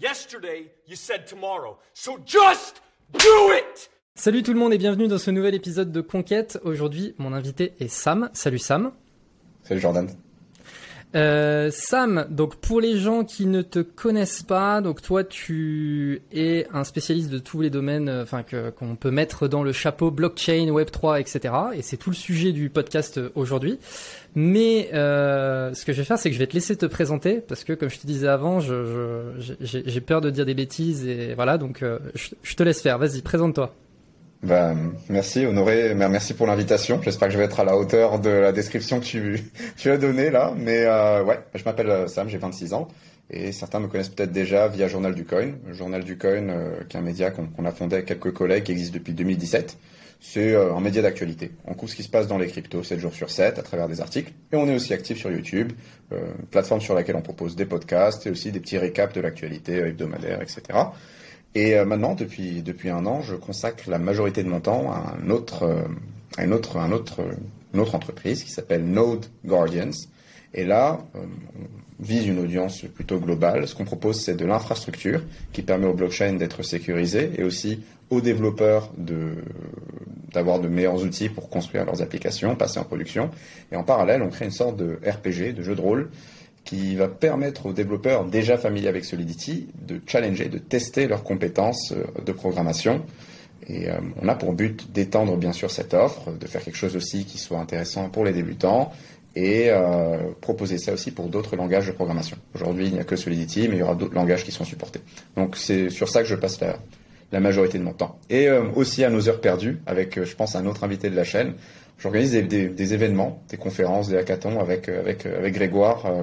Yesterday, you said tomorrow. So just do it! Salut tout le monde et bienvenue dans ce nouvel épisode de Conquête. Aujourd'hui, mon invité est Sam. Salut Sam. Salut Jordan. Euh, Sam, donc pour les gens qui ne te connaissent pas, donc toi tu es un spécialiste de tous les domaines, euh, enfin que qu'on peut mettre dans le chapeau blockchain, Web 3, etc. Et c'est tout le sujet du podcast euh, aujourd'hui. Mais euh, ce que je vais faire, c'est que je vais te laisser te présenter parce que comme je te disais avant, je, je, j'ai peur de dire des bêtises et voilà, donc euh, je te laisse faire. Vas-y, présente-toi. Bah, merci Honoré, merci pour l'invitation. J'espère que je vais être à la hauteur de la description que tu, as donnée là. Mais euh, ouais, je m'appelle euh, Sam, j'ai 26 ans. Et certains me connaissent peut-être déjà via Journal du Coin. Journal du Coin, euh, qui est un média qu'on a fondé avec quelques collègues qui existe depuis 2017. C'est un média d'actualité. On couvre ce qui se passe dans les cryptos 7 jours sur 7 à travers des articles. Et on est aussi actif sur YouTube, plateforme sur laquelle on propose des podcasts et aussi des petits récaps de l'actualité hebdomadaire, etc. Et euh, maintenant, depuis, depuis un an, je consacre la majorité de mon temps à, un autre, euh, à une, autre, un autre, entreprise qui s'appelle Node Guardians. Et là, euh, on vise une audience plutôt globale. Ce qu'on propose, c'est de l'infrastructure qui permet aux blockchains d'être sécurisées et aussi aux développeurs d'avoir de meilleurs outils pour construire leurs applications, passer en production. Et en parallèle, on crée une sorte de RPG, de jeu de rôle, qui va permettre aux développeurs déjà familiers avec Solidity de challenger, de tester leurs compétences euh, de programmation. Et euh, on a pour but d'étendre bien sûr cette offre, de faire quelque chose aussi qui soit intéressant pour les débutants et euh, proposer ça aussi pour d'autres langages de programmation. Aujourd'hui, il n'y a que Solidity, mais il y aura d'autres langages qui sont supportés. Donc c'est sur ça que je passe la, majorité de mon temps. Et aussi à nos heures perdues, avec, je pense, un autre invité de la chaîne, J'organise des, des, des, événements, des conférences, des hackathons avec, avec, avec Grégoire euh,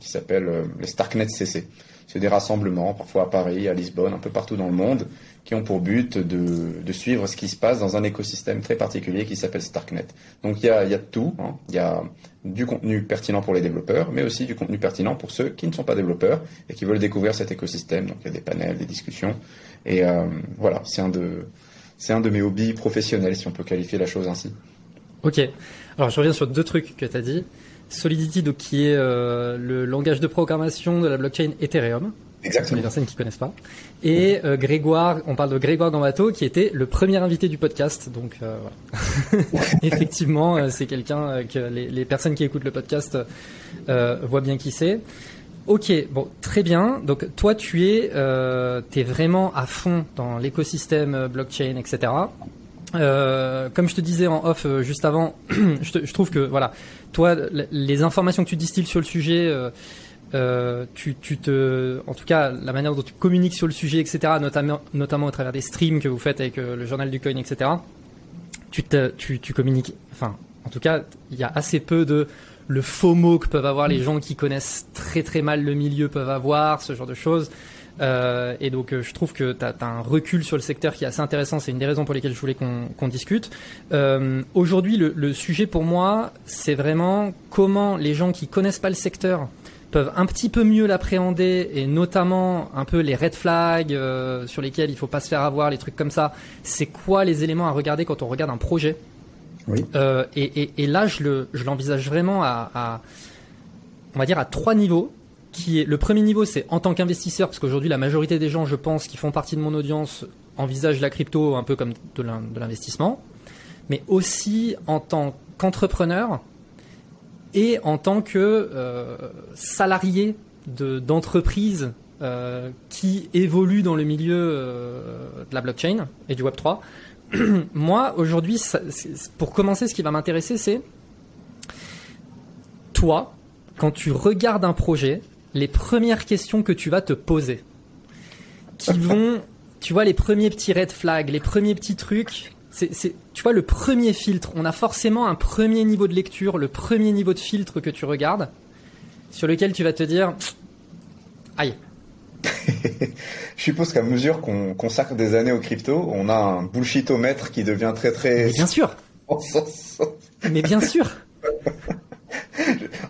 qui s'appelle euh, les Starknet CC. C'est des rassemblements, parfois à Paris, à Lisbonne, un peu partout dans le monde, qui ont pour but de, de suivre ce qui se passe dans un écosystème très particulier qui s'appelle Starknet. Donc il y a, y a tout. Hein. Il y a du contenu pertinent pour les développeurs, mais aussi du contenu pertinent pour ceux qui ne sont pas développeurs et qui veulent découvrir cet écosystème. Donc il y a des panels, des discussions. Et euh, voilà, c'est un, de, c'est un de mes hobbies professionnels, si on peut qualifier la chose ainsi. Ok. Alors je reviens sur deux trucs que tu as dit. Solidity, donc, qui est euh, le langage de programmation de la blockchain Ethereum. Exactement. Pour les personnes qui connaissent pas. Et euh, Grégoire, on parle de Grégoire Gambato, qui était le premier invité du podcast. Donc euh, voilà. Effectivement, c'est quelqu'un que les, les, personnes qui écoutent le podcast voient bien qui c'est. Ok, bon, très bien. Donc toi, tu es, es vraiment à fond dans l'écosystème blockchain, etc. Euh, comme je te disais en off euh, juste avant, je, te, je, trouve que voilà, toi, les informations que tu distilles sur le sujet, euh, euh, tu, tu, te, en tout cas, la manière dont tu communiques sur le sujet, etc., notamment, notamment à travers des streams que vous faites avec euh, le journal du coin, etc. Tu, te, tu, tu communiques, enfin, en tout cas, il y a assez peu de le faux mot que peuvent avoir les gens qui connaissent très très mal le milieu peuvent avoir, ce genre de choses. Euh, et donc, euh, je trouve que tu as, un recul sur le secteur qui est assez intéressant. C'est une des raisons pour lesquelles je voulais qu'on qu discute. Euh, Aujourd'hui, le, le, sujet pour moi, c'est vraiment comment les gens qui connaissent pas le secteur peuvent un petit peu mieux l'appréhender et notamment un peu les red flags euh, sur lesquels il faut pas se faire avoir, les trucs comme ça. C'est quoi les éléments à regarder quand on regarde un projet? Oui. Euh, et, et, et, là, je l'envisage vraiment à, à, on va dire, à trois niveaux qui est le premier niveau, c'est en tant qu'investisseur, parce qu'aujourd'hui la majorité des gens, je pense, qui font partie de mon audience, envisagent la crypto un peu comme de l'investissement, mais aussi en tant qu'entrepreneur et en tant que euh, salarié d'entreprise de, euh, qui évolue dans le milieu euh, de la blockchain et du Web 3. Moi, aujourd'hui, pour commencer, ce qui va m'intéresser, c'est toi, quand tu regardes un projet, les premières questions que tu vas te poser, qui vont, tu vois, les premiers petits red flags, les premiers petits trucs. C'est, tu vois, le premier filtre. On a forcément un premier niveau de lecture, le premier niveau de filtre que tu regardes, sur lequel tu vas te dire, aïe. Je suppose qu'à mesure qu'on consacre des années au crypto, on a un bullshitomètre qui devient très très. Mais bien sûr. Mais bien sûr.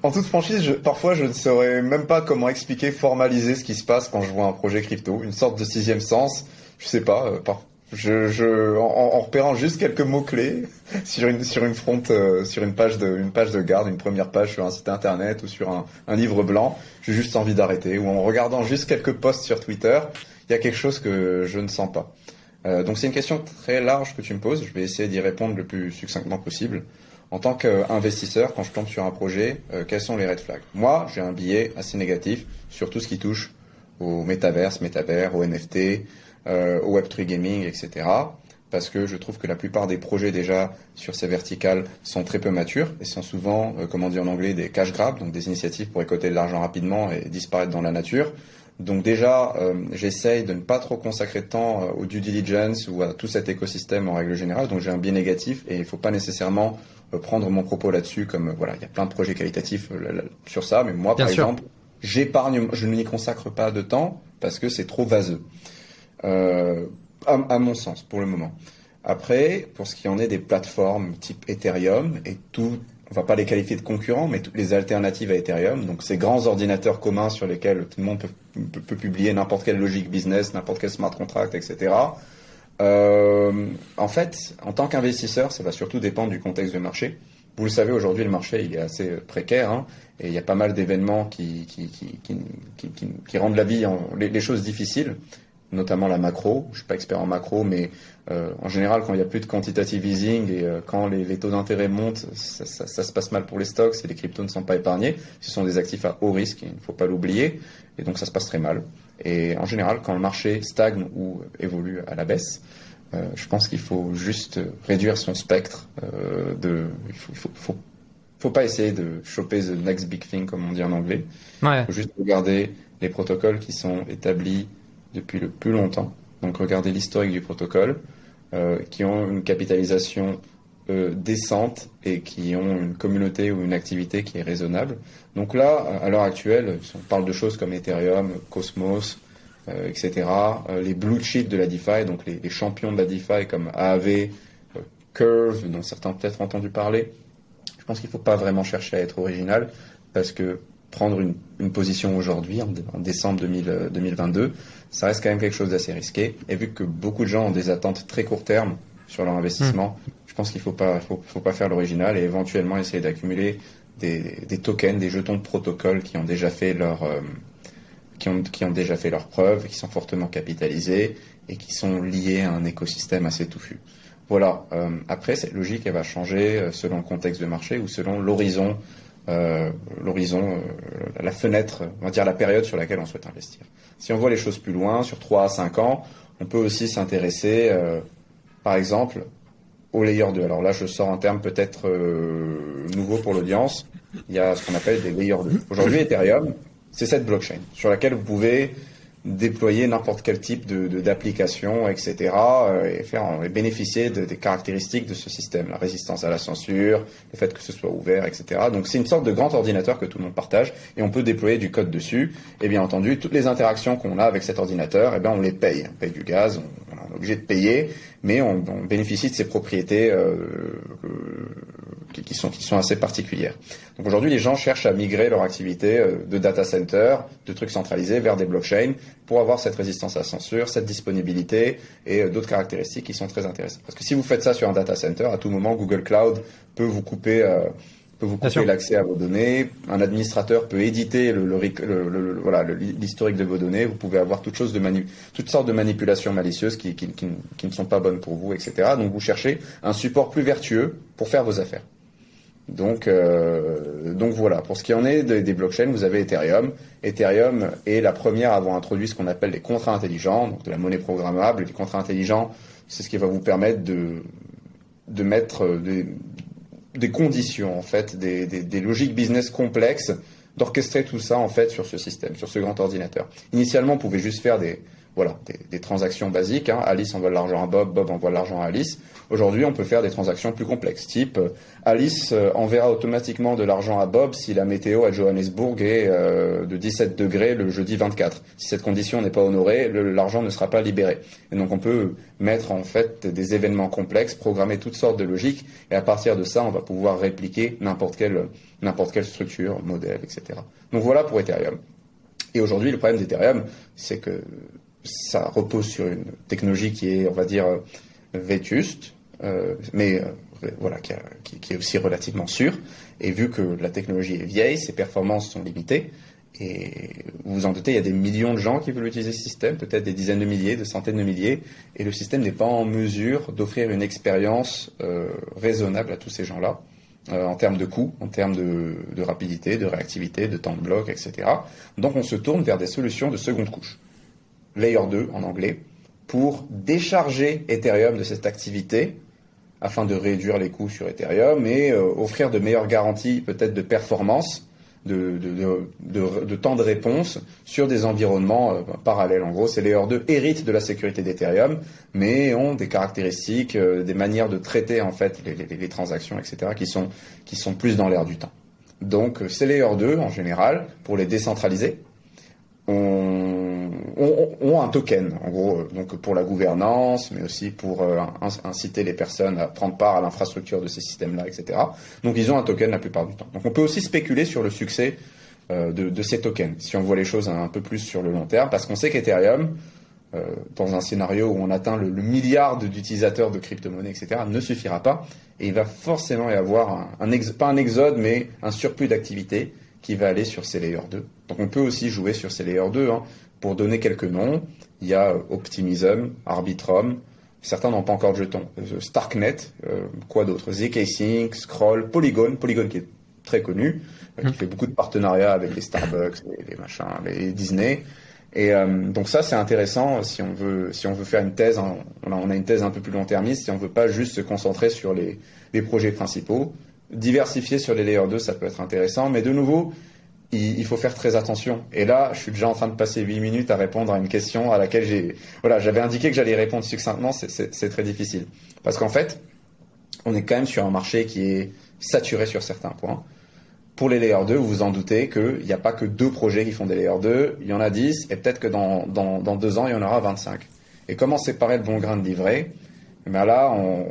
En toute franchise, parfois je ne saurais même pas comment expliquer, formaliser ce qui se passe quand je vois un projet crypto, une sorte de sixième sens. Je sais pas. Euh, en, repérant juste quelques mots clés sur une sur une front, euh, sur une page de une page de garde, une première page sur un site internet ou sur un, un livre blanc, j'ai juste envie d'arrêter. Ou en regardant juste quelques posts sur Twitter, il y a quelque chose que je ne sens pas. Euh, donc c'est une question très large que tu me poses. Je vais essayer d'y répondre le plus succinctement possible. En tant qu'investisseur, quand je tombe sur un projet, euh, quels sont les red flags? Moi, j'ai un billet assez négatif sur tout ce qui touche au métaverse, métavers, au NFT, euh, au Web3 gaming, etc. Parce que je trouve que la plupart des projets déjà sur ces verticales sont très peu matures et sont souvent, euh, comment dire en anglais, des cash grabs, donc des initiatives pour récolter de l'argent rapidement et disparaître dans la nature. Donc déjà, euh, j'essaye de ne pas trop consacrer de temps euh, au due diligence ou à tout cet écosystème en règle générale. Donc j'ai un biais négatif et il ne faut pas nécessairement euh, prendre mon propos là-dessus comme voilà, il y a plein de projets qualitatifs sur ça, mais moi par exemple, j'épargne, je ne m'y consacre pas de temps parce que c'est trop vaseux, à, à, mon sens pour le moment. Après, pour ce qui en est des plateformes type Ethereum et tout on va pas les qualifier de concurrents, mais toutes les alternatives à Ethereum, donc ces grands ordinateurs communs sur lesquels tout le monde peut, publier n'importe quelle logique business, n'importe quel smart contract, etc. Euh, en fait, en tant qu'investisseur, ça va surtout dépendre du contexte de marché. Vous le savez, aujourd'hui, le marché il est assez précaire hein, et il y a pas mal d'événements qui qui, qui, rendent la vie, les, choses difficiles notamment la macro. Je suis pas expert en macro, mais euh, en général, quand il n'y a plus de quantitative easing et euh, quand les, taux d'intérêt montent, ça, se passe mal pour les stocks et les cryptos ne sont pas épargnés. Ce sont des actifs à haut risque, il ne faut pas l'oublier, et donc ça se passe très mal. Et en général, quand le marché stagne ou évolue à la baisse, euh, je pense qu'il faut juste réduire son spectre. de, il faut, faut, faut, pas essayer de choper the next big thing, comme on dit en anglais. Il faut juste regarder les protocoles qui sont établis depuis le plus longtemps. Donc regardez l'historique du protocole, euh, qui ont une capitalisation euh, décente et qui ont une communauté ou une activité qui est raisonnable. Donc là, à l'heure actuelle, on parle de choses comme Ethereum, Cosmos, euh, etc. les blue chips de la DeFi, donc les, les, champions de la DeFi comme AAV, Curve, dont certains ont peut-être entendu parler. Je pense qu'il ne faut pas vraiment chercher à être original parce que prendre une, une position aujourd'hui, en, en, décembre 2000, 2022, ça reste quand même quelque chose d'assez risqué. Et vu que beaucoup de gens ont des attentes très court terme sur leur investissement, hmm. je pense qu'il ne faut pas, faut, faut, pas faire l'original et éventuellement essayer d'accumuler des, des, tokens, des jetons de protocole qui ont déjà fait leur, euh, qui ont, qui ont déjà fait leurs preuves, qui sont fortement capitalisés et qui sont liés à un écosystème assez touffu. Voilà. Euh, après, cette logique, elle va changer euh, selon le contexte de marché ou selon l'horizon euh, l'horizon, euh, la fenêtre, on va dire la période sur laquelle on souhaite investir. Si on voit les choses plus loin, sur 3 à 5 ans, on peut aussi s'intéresser, euh, par exemple, au layer 2. Alors là, je sors un terme peut-être nouveau pour l'audience. Il y a ce qu'on appelle des layer 2. Aujourd'hui, Ethereum, c'est cette blockchain sur laquelle vous pouvez déployer n'importe quel type de, d'application, etc., euh, et faire et bénéficier de, des caractéristiques de ce système, la résistance à la censure, le fait que ce soit ouvert, etc. Donc c'est une sorte de grand ordinateur que tout le monde partage, et on peut déployer du code dessus. Et bien entendu, toutes les interactions qu'on a avec cet ordinateur, eh bien on les paye, on paye du gaz, on, on est obligé de payer, mais on, bénéficie de ses propriétés euh, qui, sont, qui sont assez particulières. Donc aujourd'hui, les gens cherchent à migrer leur activité euh, de data center, de trucs centralisés, vers des blockchains pour avoir cette résistance à censure, cette disponibilité et euh, d'autres caractéristiques qui sont très intéressantes. Parce que si vous faites ça sur un data center, à tout moment, Google Cloud peut vous couper euh, vous couper l'accès à vos données. Un administrateur peut éditer le, le, voilà l'historique de vos données. Vous pouvez avoir toutes, choses de toutes sortes de manipulations malicieuses qui, qui, qui, qui, ne sont pas bonnes pour vous, etc. Donc vous cherchez un support plus vertueux pour faire vos affaires. Donc, euh, donc voilà. Pour ce qui en est des, blockchains, vous avez Ethereum. Ethereum est la première à avoir introduit ce qu'on appelle les contrats intelligents, donc de la monnaie programmable. Les contrats intelligents, c'est ce qui va vous permettre de, de mettre des, des conditions, en fait, des, des, des logiques business complexes, d'orchestrer tout ça, en fait, sur ce système, sur ce grand ordinateur. Initialement, on pouvait juste faire des, voilà, des, transactions basiques. Hein. Alice envoie de l'argent à Bob, Bob envoie de l'argent à Alice. Aujourd'hui, on peut faire des transactions plus complexes, type euh, Alice euh, enverra automatiquement de l'argent à Bob si la météo à Johannesburg est euh, de 17 degrés le jeudi 24. Si cette condition n'est pas honorée, l'argent ne sera pas libéré. Et donc on peut mettre en fait des événements complexes, programmer toutes sortes de logiques, et à partir de ça, on va pouvoir répliquer n'importe quelle, n'importe quelle structure, modèle, etc. Donc voilà pour Ethereum. Et aujourd'hui, le problème d'Ethereum, c'est que ça repose sur une technologie qui est, on va dire, vétuste, mais voilà, qui, est aussi relativement sûre. Et vu que la technologie est vieille, ses performances sont limitées. Et vous vous en doutez, il y a des millions de gens qui veulent utiliser ce système, peut-être des dizaines de milliers, de centaines de milliers, et le système n'est pas en mesure d'offrir une expérience euh, raisonnable à tous ces gens-là, euh, en termes de coût, en termes de, rapidité, de réactivité, de temps de bloc, etc. Donc on se tourne vers des solutions de seconde couche, Layer 2 en anglais, pour décharger Ethereum de cette activité afin de réduire les coûts sur Ethereum et euh, offrir de meilleures garanties peut-être de performance de, de, de, temps de réponse sur des environnements euh, parallèles. En gros, ces Layer 2 héritent de la sécurité d'Ethereum, mais ont des caractéristiques, euh, des manières de traiter en fait les, les, les transactions, etc., qui sont, qui sont plus dans l'air du temps. Donc, ces Layer 2, en général, pour les décentraliser, ont, un token, en gros, donc pour la gouvernance, mais aussi pour inciter les personnes à prendre part à l'infrastructure de ces systèmes-là, etc. Donc ils ont un token la plupart du temps. Donc on peut aussi spéculer sur le succès de, de, ces tokens, si on voit les choses un peu plus sur le long terme, parce qu'on sait qu'Ethereum, euh, dans un scénario où on atteint le, milliard d'utilisateurs de crypto-monnaies, etc., ne suffira pas, et il va forcément y avoir un pas un exode, mais un surplus d'activité qui va aller sur ces layers 2. Donc on peut aussi jouer sur ces layers 2. Hein. Pour donner quelques noms, il y a Optimism, Arbitrum, certains n'ont pas encore de jetons. Euh, Starknet, euh, quoi d'autre? ZK-Sync, Scroll, Polygon, Polygon qui est très connu, euh, qui hmm. fait beaucoup de partenariats avec les Starbucks, les, machins, les Disney. Et donc ça c'est intéressant si on veut si on veut faire une thèse, hein, on, a, une thèse un peu plus long-termiste, si on veut pas juste se concentrer sur les, les projets principaux, diversifier sur les layers 2, ça peut être intéressant, mais de nouveau, il, faut faire très attention. Et là, je suis déjà en train de passer 8 minutes à répondre à une question à laquelle j'ai, voilà, j'avais indiqué que j'allais répondre succinctement, c'est très difficile. Parce qu'en fait, on est quand même sur un marché qui est saturé sur certains points. Pour les layers 2, vous vous en doutez qu'il n'y a pas que deux projets qui font des layers 2, il y en a 10, et peut-être que dans, dans, deux ans, il y en aura 25. Et comment séparer le bon grain de livret? Eh Là, on,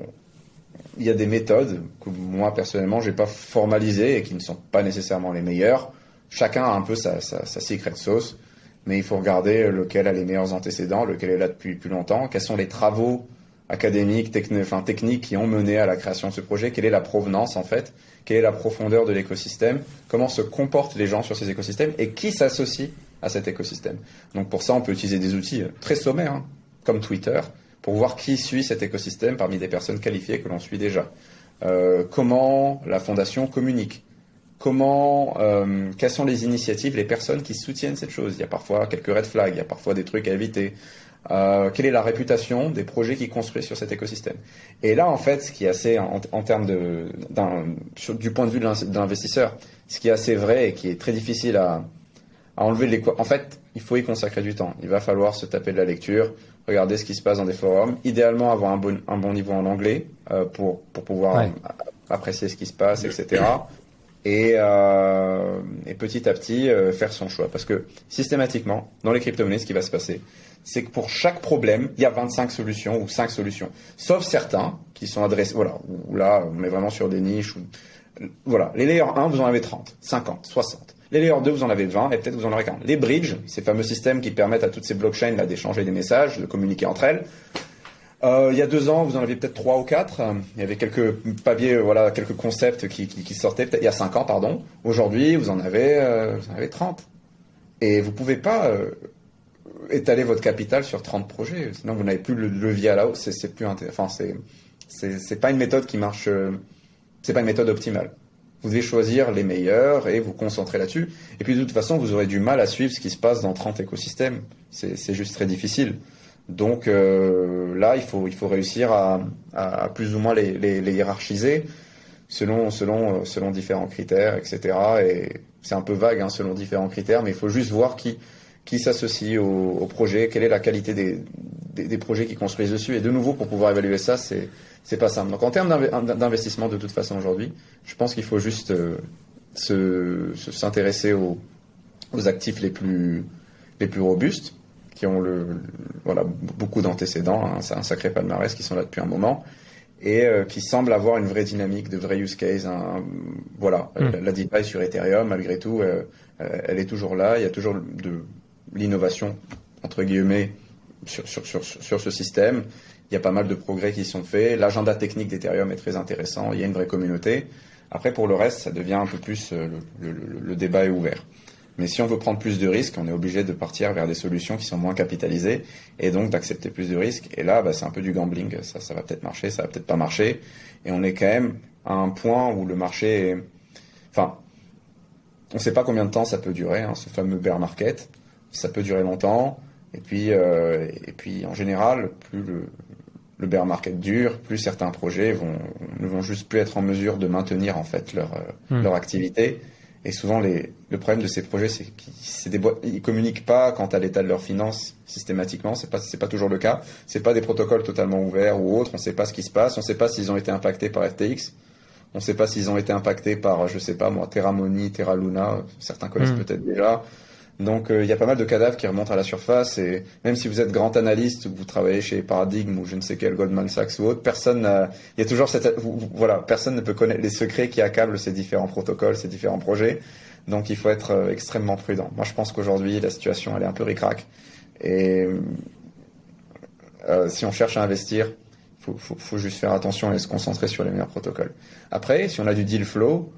il y a des méthodes que moi personnellement j'ai pas formalisées et qui ne sont pas nécessairement les meilleures. Chacun a un peu sa, secret sauce, mais il faut regarder lequel a les meilleurs antécédents, lequel est là depuis plus longtemps, quels sont les travaux académiques, techniques qui ont mené à la création de ce projet, quelle est la provenance en fait, quelle est la profondeur de l'écosystème, comment se comportent les gens sur ces écosystèmes et qui s'associe à cet écosystème. Donc pour ça, on peut utiliser des outils très sommaires, hein, comme Twitter, pour voir qui suit cet écosystème parmi des personnes qualifiées que l'on suit déjà. Euh, comment la fondation communique? Comment, euh, quelles sont les initiatives, les personnes qui soutiennent cette chose? Il y a parfois quelques red flags, il y a parfois des trucs à éviter. Euh, quelle est la réputation des projets qui construisent sur cet écosystème? Et là, en fait, ce qui est assez, en, termes de, du point de vue de l'investisseur, ce qui est assez vrai et qui est très difficile à, enlever. En fait, il faut y consacrer du temps. Il va falloir se taper de la lecture, regarder ce qui se passe dans des forums, idéalement avoir un bon, un bon niveau en anglais euh, pour, pour pouvoir apprécier ce qui se passe, etc. Et, euh, et petit à petit euh, faire son choix. Parce que systématiquement, dans les crypto-monnaies, ce qui va se passer, c'est que pour chaque problème, il y a 25 solutions ou 5 solutions. Sauf certains qui sont adressés, voilà, où là, on est vraiment sur des niches. voilà, les layers 1, vous en avez 30, 50, 60. Les layers 2, vous en avez 20 et peut-être vous en aurez 40. Les bridges, ces fameux systèmes qui permettent à toutes ces blockchains d'échanger des messages, de communiquer entre elles. Euh, il y a deux ans, vous en aviez peut-être trois ou quatre. Il y avait quelques papiers, voilà, quelques concepts qui, sortaient. Il y a cinq ans, pardon. Aujourd'hui, vous en avez, euh, vous en avez 30. Et vous pouvez pas euh, étaler votre capital sur 30 projets. Sinon, vous n'avez plus le levier à la hausse. C'est plus Enfin, c'est c'est pas une méthode qui marche. c'est pas une méthode optimale. Vous devez choisir les meilleurs et vous concentrer là-dessus. Et puis de toute façon, vous aurez du mal à suivre ce qui se passe dans 30 écosystèmes. C'est juste très difficile. Donc euh, là, il faut, il faut réussir à, à plus ou moins les, les, hiérarchiser selon, selon, selon différents critères, etc. Et c'est un peu vague hein, selon différents critères, mais il faut juste voir qui, qui s'associe au, au, projet, quelle est la qualité des, des, des, projets qui construisent dessus. Et de nouveau, pour pouvoir évaluer ça, c'est c'est pas simple. Donc en termes d'investissement de toute façon aujourd'hui, je pense qu'il faut juste euh, se s'intéresser aux, aux, actifs les plus les plus robustes, qui ont le, voilà beaucoup d'antécédents, hein, un sacré palmarès qui sont là depuis un moment et euh, qui semblent avoir une vraie dynamique, de vrai use case. Hein, voilà, hmm. la, la DeFi sur Ethereum, malgré tout, euh, elle est toujours là. Il y a toujours de l'innovation entre guillemets sur, sur, sur, sur, ce système. Il y a pas mal de progrès qui sont faits. L'agenda technique d'Ethereum est très intéressant. Il y a une vraie communauté. Après, pour le reste, ça devient un peu plus le, le, débat est ouvert. Mais si on veut prendre plus de risques, on est obligé de partir vers des solutions qui sont moins capitalisées et donc d'accepter plus de risques. Et là, bah, c'est un peu du gambling. Ça, ça va peut-être marcher, ça va peut-être pas marcher. Et on est quand même à un point où le marché. Enfin, on ne sait pas combien de temps ça peut durer, hein, ce fameux bear market. Ça peut durer longtemps. Et puis, euh, et puis en général, plus le, le bear market dure, plus certains projets vont, ne vont juste plus être en mesure de maintenir en fait leur, euh, hmm. leur activité. Et souvent, les, le problème de ces projets, c'est qu'ils ne communiquent pas quant à l'état de leurs finances systématiquement. C'est pas c'est pas toujours le cas. C'est pas des protocoles totalement ouverts ou autres. On ne sait pas ce qui se passe. On ne sait pas s'ils ont été impactés par FTX. On ne sait pas s'ils ont été impactés par, je sais pas moi, Terra Money, Terra Luna. Certains connaissent hmm. peut-être déjà. Donc euh, il y a pas mal de cadavres qui remontent à la surface et même si vous êtes grand analyste ou vous travaillez chez Paradigm ou je ne sais quel Goldman Sachs ou autre, personne il y a toujours cette voilà, personne ne peut connaître les secrets qui accablent ces différents protocoles, ces différents projets. Donc il faut être euh, extrêmement prudent. Moi je pense qu'aujourd'hui la situation elle est un peu ricrac et euh, si on cherche à investir, faut, faut, faut juste faire attention et se concentrer sur les meilleurs protocoles. Après, si on a du deal flow,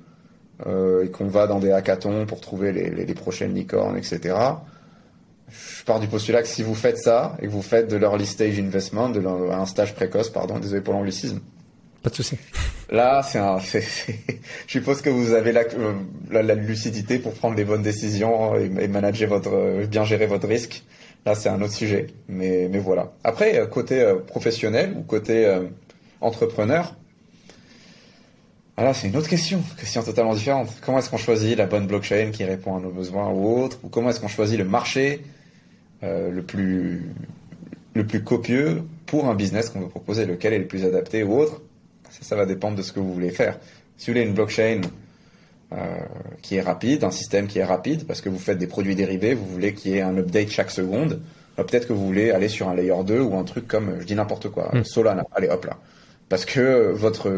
et qu'on va dans des hackathons pour trouver les, les, les, prochaines licornes, etc. Je pars du postulat que si vous faites ça et que vous faites de l'early stage investment, de un stage précoce, pardon, désolé pour l'anglicisme. Pas de souci. Là, c'est un, je suppose que vous avez la, la, la, lucidité pour prendre les bonnes décisions et, et manager votre, bien gérer votre risque. Là, c'est un autre sujet. Mais, mais voilà. Après, euh, côté euh, professionnel ou côté euh, entrepreneur, alors, c'est une autre question, question totalement différente. Comment est-ce qu'on choisit la bonne blockchain qui répond à nos besoins ou autre Ou comment est-ce qu'on choisit le marché euh, le, plus, le plus copieux pour un business qu'on veut proposer Lequel est le plus adapté ou autre? Ça, ça va dépendre de ce que vous voulez faire. Si vous voulez une blockchain euh, qui est rapide, un système qui est rapide, parce que vous faites des produits dérivés, vous voulez qu'il y ait un update chaque seconde, bah, peut-être que vous voulez aller sur un layer 2 ou un truc comme, je dis n'importe quoi, hmm. Solana. Allez, hop là parce que votre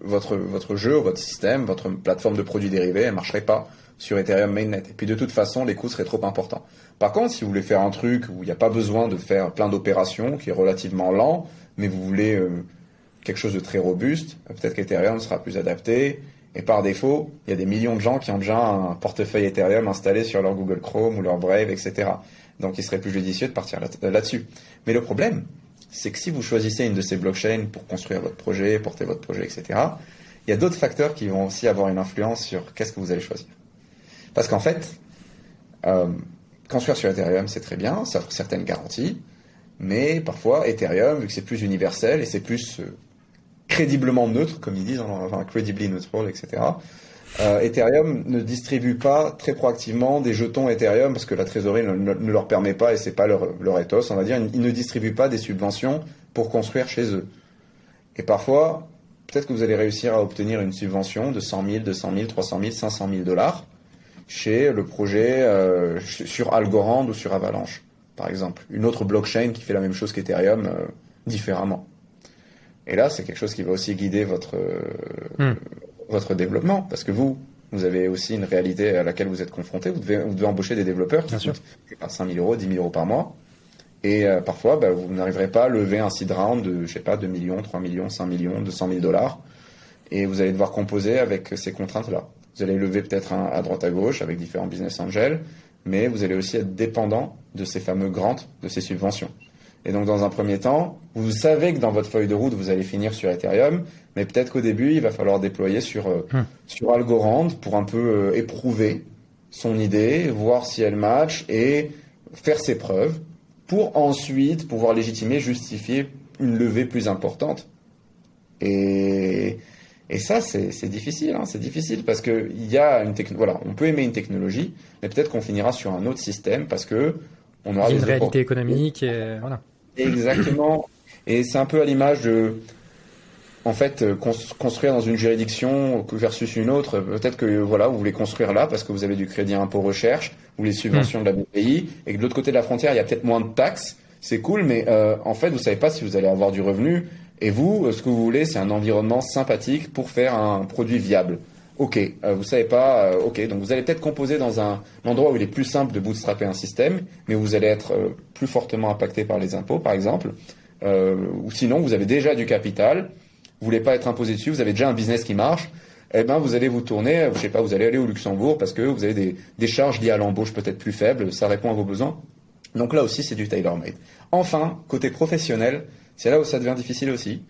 votre votre jeu, votre système, votre plateforme de produits dérivés, elle marcherait pas sur Ethereum Mainnet. Et puis de toute façon, les coûts seraient trop importants. Par contre, si vous voulez faire un truc où il n'y a pas besoin de faire plein d'opérations, qui est relativement lent, mais vous voulez euh, quelque chose de très robuste, peut-être qu'Ethereum sera plus adapté. Et par défaut, il y a des millions de gens qui ont déjà un portefeuille Ethereum installé sur leur Google Chrome ou leur Brave, etc. Donc il serait plus judicieux de partir là-dessus. Mais le problème, c'est que si vous choisissez une de ces blockchains pour construire votre projet, porter votre projet, etc., il y a d'autres facteurs qui vont aussi avoir une influence sur qu'est-ce que vous allez choisir. Parce qu'en fait, euh, construire sur Ethereum, c'est très bien, ça offre certaines garanties, mais parfois, Ethereum, vu que c'est plus universel et c'est plus euh, crédiblement neutre, comme ils disent, enfin, credibly neutral, etc., euh, Ethereum ne distribue pas très proactivement des jetons Ethereum parce que la trésorerie ne, leur permet pas et c'est pas leur, ethos, on va dire. Ils ne distribuent pas des subventions pour construire chez eux. Et parfois, peut-être que vous allez réussir à obtenir une subvention de 100 000, 200 000, 300 000, 500 000 dollars chez le projet euh, sur Algorand ou sur Avalanche, par exemple. Une autre blockchain qui fait la même chose qu'Ethereum euh, différemment. Et là, c'est quelque chose qui va aussi guider votre, hmm votre développement, parce que vous, vous avez aussi une réalité à laquelle vous êtes confronté. Vous devez, vous devez embaucher des développeurs qui coûtent 5 000 euros, 10 000 euros par mois. Et euh, parfois, bah, vous n'arriverez pas à lever un seed round de, je sais pas, 2 millions, 3 millions, 5 millions, 200 000 dollars. Et vous allez devoir composer avec ces contraintes-là. Vous allez lever peut-être à droite à gauche avec différents business angels, mais vous allez aussi être dépendant de ces fameux grants, de ces subventions. Et donc, dans un premier temps, vous savez que dans votre feuille de route, vous allez finir sur Ethereum, mais peut-être qu'au début, il va falloir déployer sur, euh, hum. sur Algorand pour un peu euh, éprouver son idée, voir si elle match et faire ses preuves pour ensuite pouvoir légitimer, justifier une levée plus importante. Et, et ça, c'est difficile. Hein, c'est difficile parce que il y a une voilà, on peut aimer une technologie, mais peut-être qu'on finira sur un autre système parce que on aura il y a une réalité économique et voilà. Exactement. Et c'est un peu à l'image de, en fait, euh, construire dans une juridiction versus une autre. Peut-être que voilà, vous voulez construire là parce que vous avez du crédit impôt recherche ou les subventions hmm. de la BPI, et que de l'autre côté de la frontière, il y a peut-être moins de taxes. C'est cool, mais euh, en fait, vous savez pas si vous allez avoir du revenu. Et vous, euh, ce que vous voulez, c'est un environnement sympathique pour faire un produit viable. Ok, euh, vous savez pas, euh, ok, donc vous allez peut-être composer dans un, endroit où il est plus simple de bootstrapper un système, mais vous allez être euh, plus fortement impacté par les impôts, par exemple, ou sinon vous avez déjà du capital, vous voulez pas être imposé dessus, vous avez déjà un business qui marche, eh ben vous allez vous tourner, je sais pas, vous allez aller au Luxembourg parce que vous avez des, des charges liées à l'embauche peut-être plus faibles, ça répond à vos besoins. Donc là aussi c'est du tailor-made. Enfin, côté professionnel, c'est là où ça devient difficile aussi,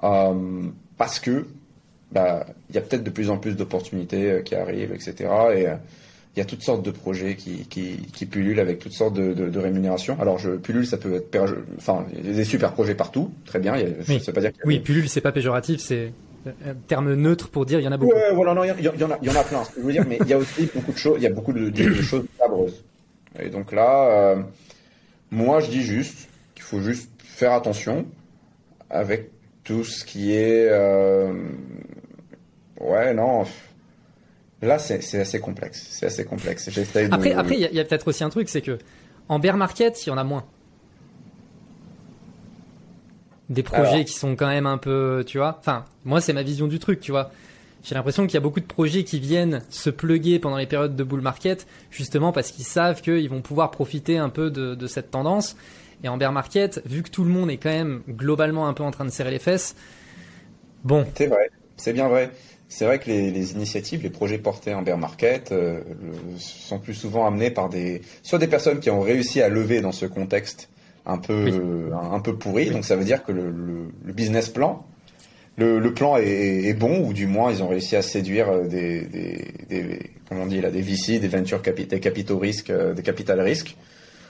parce que bah, il y a peut-être de plus en plus d'opportunités euh, qui arrivent, etc. Et euh, il y a toutes sortes de projets qui, qui, qui pullulent avec toutes sortes de, de, de, rémunérations. Alors, je pullule, ça peut être, enfin, il y a des super projets partout, très bien. Il y a, oui. pas dire oui, pullule, c'est pas péjoratif, c'est un terme neutre pour dire il y en a beaucoup. Ouais, voilà, non, il y, y, en a, il y en a plein. Ce que je veux dire, mais il y a aussi beaucoup de choses, il y a beaucoup de, de choses sabreuses. Et donc là, euh, moi, je dis juste qu'il faut juste faire attention avec tout ce qui est euh, Ouais, non. Là, c'est assez complexe. C'est assez complexe. Après, après, il y a, peut-être aussi un truc, c'est que en bear market, il y en a moins. Des projets qui sont quand même un peu, tu vois. Enfin, moi, c'est ma vision du truc, tu vois. J'ai l'impression qu'il y a beaucoup de projets qui viennent se pluguer pendant les périodes de bull market, justement parce qu'ils savent qu'ils vont pouvoir profiter un peu de, de, cette tendance. Et en bear market, vu que tout le monde est quand même globalement un peu en train de serrer les fesses, bon. C'est vrai, c'est bien vrai. C'est vrai que les, initiatives, les projets portés en bear market euh, sont plus souvent amenés par des soit des personnes qui ont réussi à lever dans ce contexte un peu un, peu pourri. Donc ça veut dire que le, business plan, le, plan est, bon ou du moins ils ont réussi à séduire euh, des, des, comment on dit là des VC, des venture capital, des capitaux risques, euh, des capital risques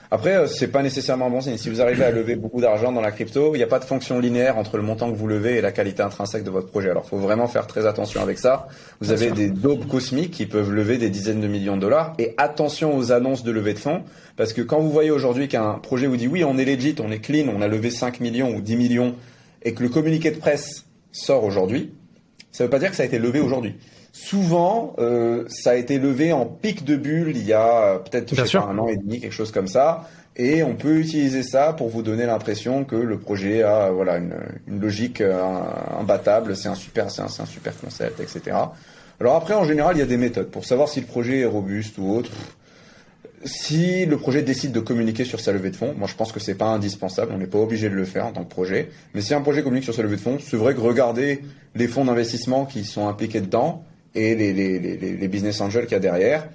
après, euh, c'est pas nécessairement bon signe. Si vous arrivez à lever beaucoup d'argent dans la crypto, il n'y a pas de fonction linéaire entre le montant que vous levez et la qualité intrinsèque de votre projet. Alors, il faut vraiment faire très attention avec ça. Vous avez des daubes cosmiques qui peuvent lever des dizaines de millions de dollars. Et attention aux annonces de levée de fonds, parce que quand vous voyez aujourd'hui qu'un projet vous dit oui, on est legit, on est clean, on a levé 5 millions ou 10 millions, et que le communiqué de presse sort aujourd'hui, ça ne veut pas dire que ça a été levé aujourd'hui. Souvent, euh, ça a été levé en pic de bulle il y a euh, peut-être un an et demi, quelque chose comme ça. Et on peut utiliser ça pour vous donner l'impression que le projet a voilà une, une logique euh, imbattable, c'est un super, c'est un, un, super concept, etc. Alors après, en général, il y a des méthodes pour savoir si le projet est robuste ou autre. Si le projet décide de communiquer sur sa levée de fonds, moi je pense que c'est pas indispensable, on n'est pas obligé de le faire en tant que projet. Mais si un projet communique sur sa levée de fonds, c'est vrai que regarder les fonds d'investissement qui sont impliqués dedans, et les, les, les, les business angels qu'il y a derrière,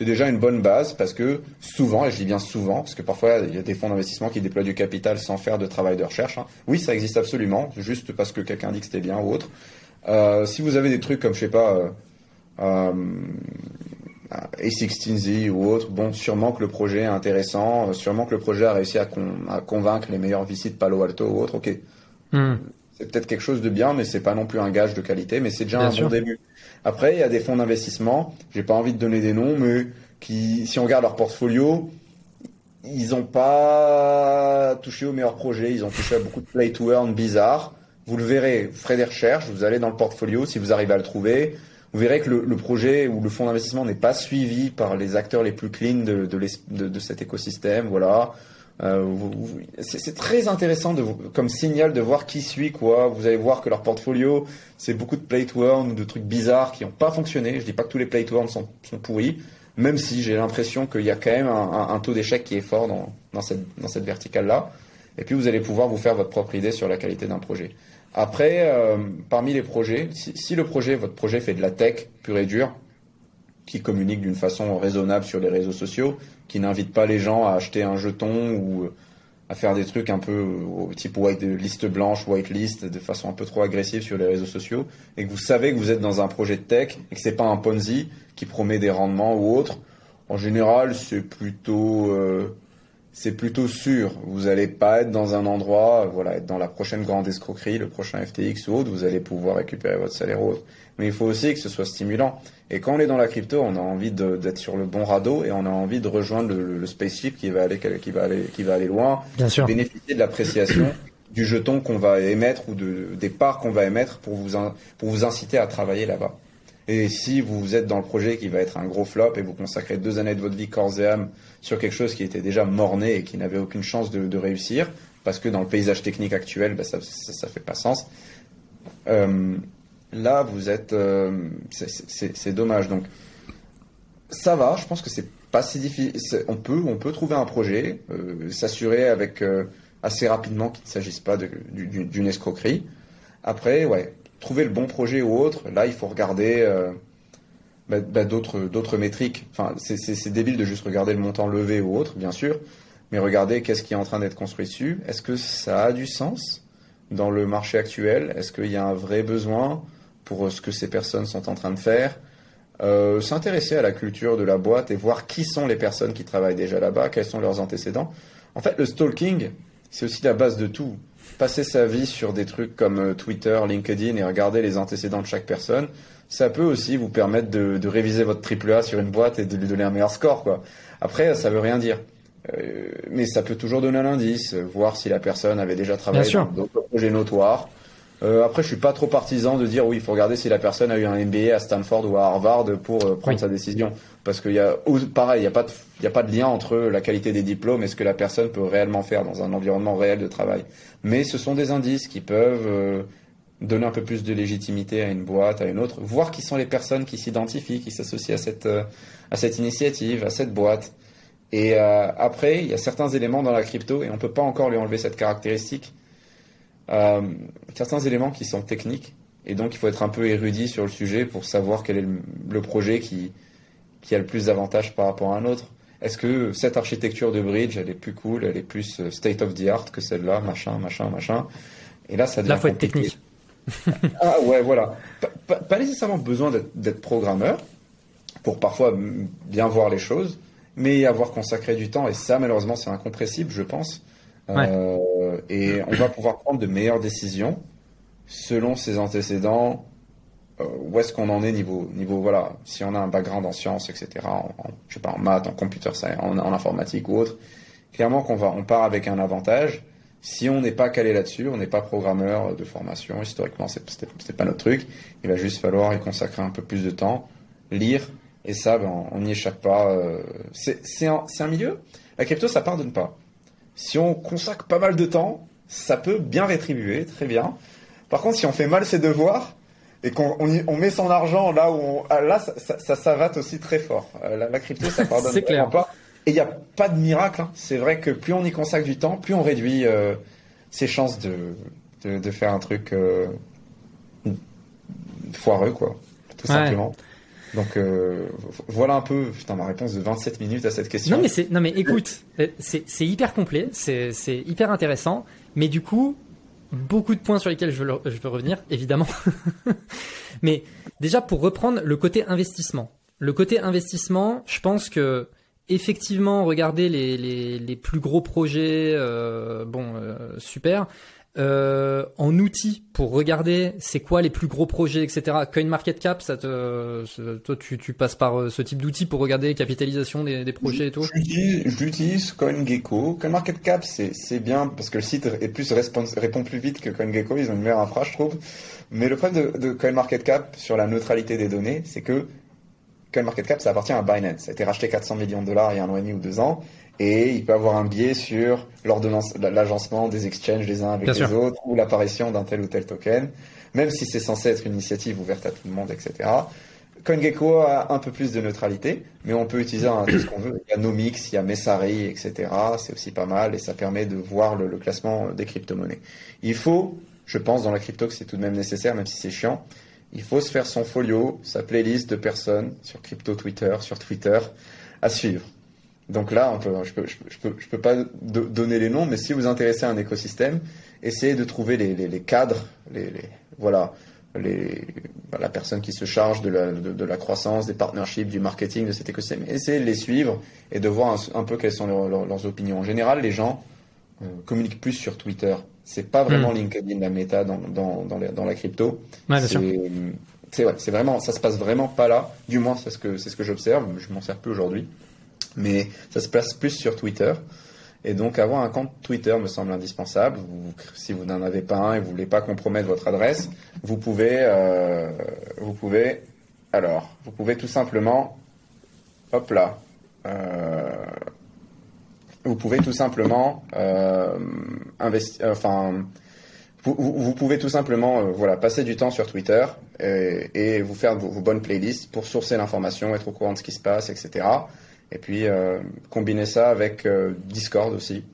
c'est déjà une bonne base parce que souvent, et je dis bien souvent, parce que parfois il y a des fonds d'investissement qui déploient du capital sans faire de travail de recherche. Hein. Oui, ça existe absolument, juste parce que quelqu'un dit que c'était bien ou autre. Euh, si vous avez des trucs comme, je sais pas, euh, euh, A16Z ou autre, bon, sûrement que le projet est intéressant, sûrement que le projet a réussi à, à convaincre les meilleurs VC de Palo Alto ou autre, ok. Hmm. C'est peut-être quelque chose de bien, mais c'est pas non plus un gage de qualité, mais c'est déjà un bon début. Après, il y a des fonds d'investissement, j'ai pas envie de donner des noms, mais qui, si on regarde leur portfolio, ils n'ont pas touché aux meilleurs projets, ils ont touché à beaucoup de play to earn bizarres. Vous le verrez, vous ferez des recherches, vous allez dans le portfolio, si vous arrivez à le trouver, vous verrez que le, projet ou le fonds d'investissement n'est pas suivi par les acteurs les plus clean de, de, de cet écosystème, voilà. Euh, c'est très intéressant comme signal de voir qui suit quoi. Vous allez voir que leur portfolio, c'est beaucoup de play to earn ou de trucs bizarres qui n'ont pas fonctionné. Je dis pas que tous les play to earn sont, pourris, même si j'ai l'impression qu'il y a quand même un, taux d'échec qui est fort dans, dans cette, dans cette verticale-là. Et puis vous allez pouvoir vous faire votre propre idée sur la qualité d'un projet. Après, euh, parmi les projets, si, si, le projet, votre projet fait de la tech pure et dure, qui communique d'une façon raisonnable sur les réseaux sociaux, qui n'invite pas les gens à acheter un jeton ou euh, à faire des trucs un peu euh, type white liste blanche, white list, de façon un peu trop agressive sur les réseaux sociaux, et que vous savez que vous êtes dans un projet de tech et que c'est pas un Ponzi qui promet des rendements ou autre. En général, c'est plutôt euh, c'est plutôt sûr. Vous n'allez pas être dans un endroit, voilà, être dans la prochaine grande escroquerie, le prochain FTX ou autre, vous allez pouvoir récupérer votre salaire ou autre. Mais il faut aussi que ce soit stimulant. Et quand on est dans la crypto, on a envie d'être sur le bon radeau et on a envie de rejoindre le, spaceship qui va aller, qui va aller, qui va aller loin. Bien sûr. Bénéficier de l'appréciation du jeton qu'on va émettre ou de, des parts qu'on va émettre pour vous, pour vous inciter à travailler là-bas. Et si vous êtes dans le projet qui va être un gros flop et vous consacrez deux années de votre vie corps et âme sur quelque chose qui était déjà morné et qui n'avait aucune chance de, réussir, parce que dans le paysage technique actuel, bah, ça, ça, fait pas sens. Euh, là, vous êtes, euh, c'est dommage. Donc, ça va. Je pense que c'est pas si difficile. On peut, on peut trouver un projet, euh, s'assurer avec euh, assez rapidement qu'il ne s'agisse pas d'une escroquerie. Après, ouais, trouver le bon projet ou autre. Là, il faut regarder bah, bah, d'autres d'autres métriques. Enfin, c'est débile de juste regarder le montant levé ou autre, bien sûr, mais regarder qu'est-ce qui est en train d'être construit dessus. Est-ce que ça a du sens dans le marché actuel? Est-ce qu'il y a un vrai besoin? Pour ce que ces personnes sont en train de faire euh, S'intéresser à la culture de la boîte et voir qui sont les personnes qui travaillent déjà là-bas, quels sont leurs antécédents. En fait, le stalking, c'est aussi la base de tout. Passer sa vie sur des trucs comme euh, Twitter, LinkedIn et regarder les antécédents de chaque personne, ça peut aussi vous permettre de, réviser votre triple A sur une boîte et de lui donner un meilleur score. Quoi. Après, ça veut rien dire. Euh, mais ça peut toujours donner un indice, voir si la personne avait déjà travaillé dans d'autres projets notoires. Euh, après, je suis pas trop partisan de dire oui, il faut regarder si la personne a eu un MBA à Stanford ou à Harvard pour euh, prendre sa décision, parce qu'il y a pareil, il n'y a pas de a pas de lien entre la qualité des diplômes et ce que la personne peut réellement faire dans un environnement réel de travail. Mais ce sont des indices qui peuvent donner un peu plus de légitimité à une boîte, à une autre, voir qui sont les personnes qui s'identifient, qui s'associent à cette, euh, à cette initiative, à cette boîte. Et euh, après, il y a certains éléments dans la crypto, et on ne peut pas encore lui enlever cette caractéristique, euh, certains éléments qui sont techniques, et donc il faut être un peu érudit sur le sujet pour savoir quel est le, projet qui, qui a le plus d'avantages par rapport à un autre. Est-ce que cette architecture de bridge, elle est plus cool, elle est plus state of the art que celle-là, machin, machin, machin? Et là, ça devient. Là, faut être technique ah ouais, voilà. Pas, nécessairement besoin d'être programmeur pour parfois bien voir les choses, mais avoir consacré du temps, et ça malheureusement c'est incompressible, je pense. Euh, et on va pouvoir prendre de meilleures décisions selon ses antécédents, euh, où est-ce qu'on en est niveau, niveau, voilà, si on a un background en sciences, etc., en, je sais pas, en maths, en computer science, en, en informatique ou autre, clairement qu'on va, on part avec un avantage si on n'est pas calé là-dessus, on n'est pas programmeur de formation, historiquement, c'était pas notre truc, il va juste falloir y consacrer un peu plus de temps, lire, et ça, ben, on n'y échappe pas. Euh, c'est un, un, milieu. La crypto, ça pardonne pas. Si on consacre pas mal de temps, ça peut bien rétribuer, très bien. Par contre, si on fait mal ses devoirs et qu'on on, met son argent là où on, ah, là, ça, ça, ça savate aussi très fort. Euh, la, la crypto, ça pardonne clair. pas. Et il n'y a pas de miracle. Hein. C'est vrai que plus on y consacre du temps, plus on réduit euh, ses chances de, de, faire un truc euh, foireux, quoi. Tout simplement. Donc euh, voilà un peu putain, ma réponse de 27 minutes à cette question. Non mais non mais écoute, c'est hyper complet, c'est hyper intéressant, mais du coup beaucoup de points sur lesquels je veux, je veux revenir évidemment. mais déjà pour reprendre le côté investissement. Le côté investissement, je pense que effectivement regarder les, les, les, plus gros projets, euh, bon, euh, super. Euh, en outils pour regarder c'est quoi les plus gros projets, etc. CoinMarketCap, ça te, toi tu, passes par ce type d'outils pour regarder capitalisation des, des projets et tout? J'utilise CoinGecko. CoinMarketCap c'est bien parce que le site répond plus vite que CoinGecko. Ils ont une meilleure infra, je trouve. Mais le problème de, de CoinMarketCap sur la neutralité des données, c'est que CoinMarketCap, ça appartient à Binance. Ça a été racheté 400 millions de dollars il y a un an et demi ou deux ans. Et il peut avoir un biais sur l'agencement des exchanges les uns avec les autres ou l'apparition d'un tel ou tel token, même si c'est censé être une initiative ouverte à tout le monde, etc. CoinGecko a un peu plus de neutralité, mais on peut utiliser tout ce qu'on veut. Il y a Nomix, il y a Messari, etc. C'est aussi pas mal et ça permet de voir le, le classement des crypto-monnaies. Il faut, je pense, dans la crypto que c'est tout de même nécessaire, même si c'est chiant, il faut se faire son folio, sa playlist de personnes sur crypto Twitter, sur Twitter, à suivre. Donc là, on je peux, je peux, je peux, pas donner les noms, mais si vous intéressez à un écosystème, essayez de trouver les, les, les cadres, les, voilà, les, bah, la personne qui se charge de la, de, la, croissance, des partnerships, du marketing de cet écosystème. Essayez de les suivre et de voir un, peu quelles sont leurs opinions. En général, les gens euh, communiquent plus sur Twitter c'est pas vraiment hmm. LinkedIn la méta dans, dans, dans, la, dans la crypto. c'est ouais, c'est vraiment, ça se passe vraiment pas là. Du moins, c'est ce que c'est ce que j'observe. Je m'en sers plus aujourd'hui, mais ça se passe plus sur Twitter. Et donc, avoir un compte Twitter me semble indispensable. si vous n'en avez pas un et vous voulez pas compromettre votre adresse, vous pouvez, euh, vous pouvez, alors, vous pouvez tout simplement, hop là, euh, vous pouvez tout simplement euh, investir, enfin, vous, pouvez tout simplement voilà, passer du temps sur Twitter et, vous faire vos, bonnes playlists pour sourcer l'information, être au courant de ce qui se passe, etc. Et puis combiner ça avec Discord aussi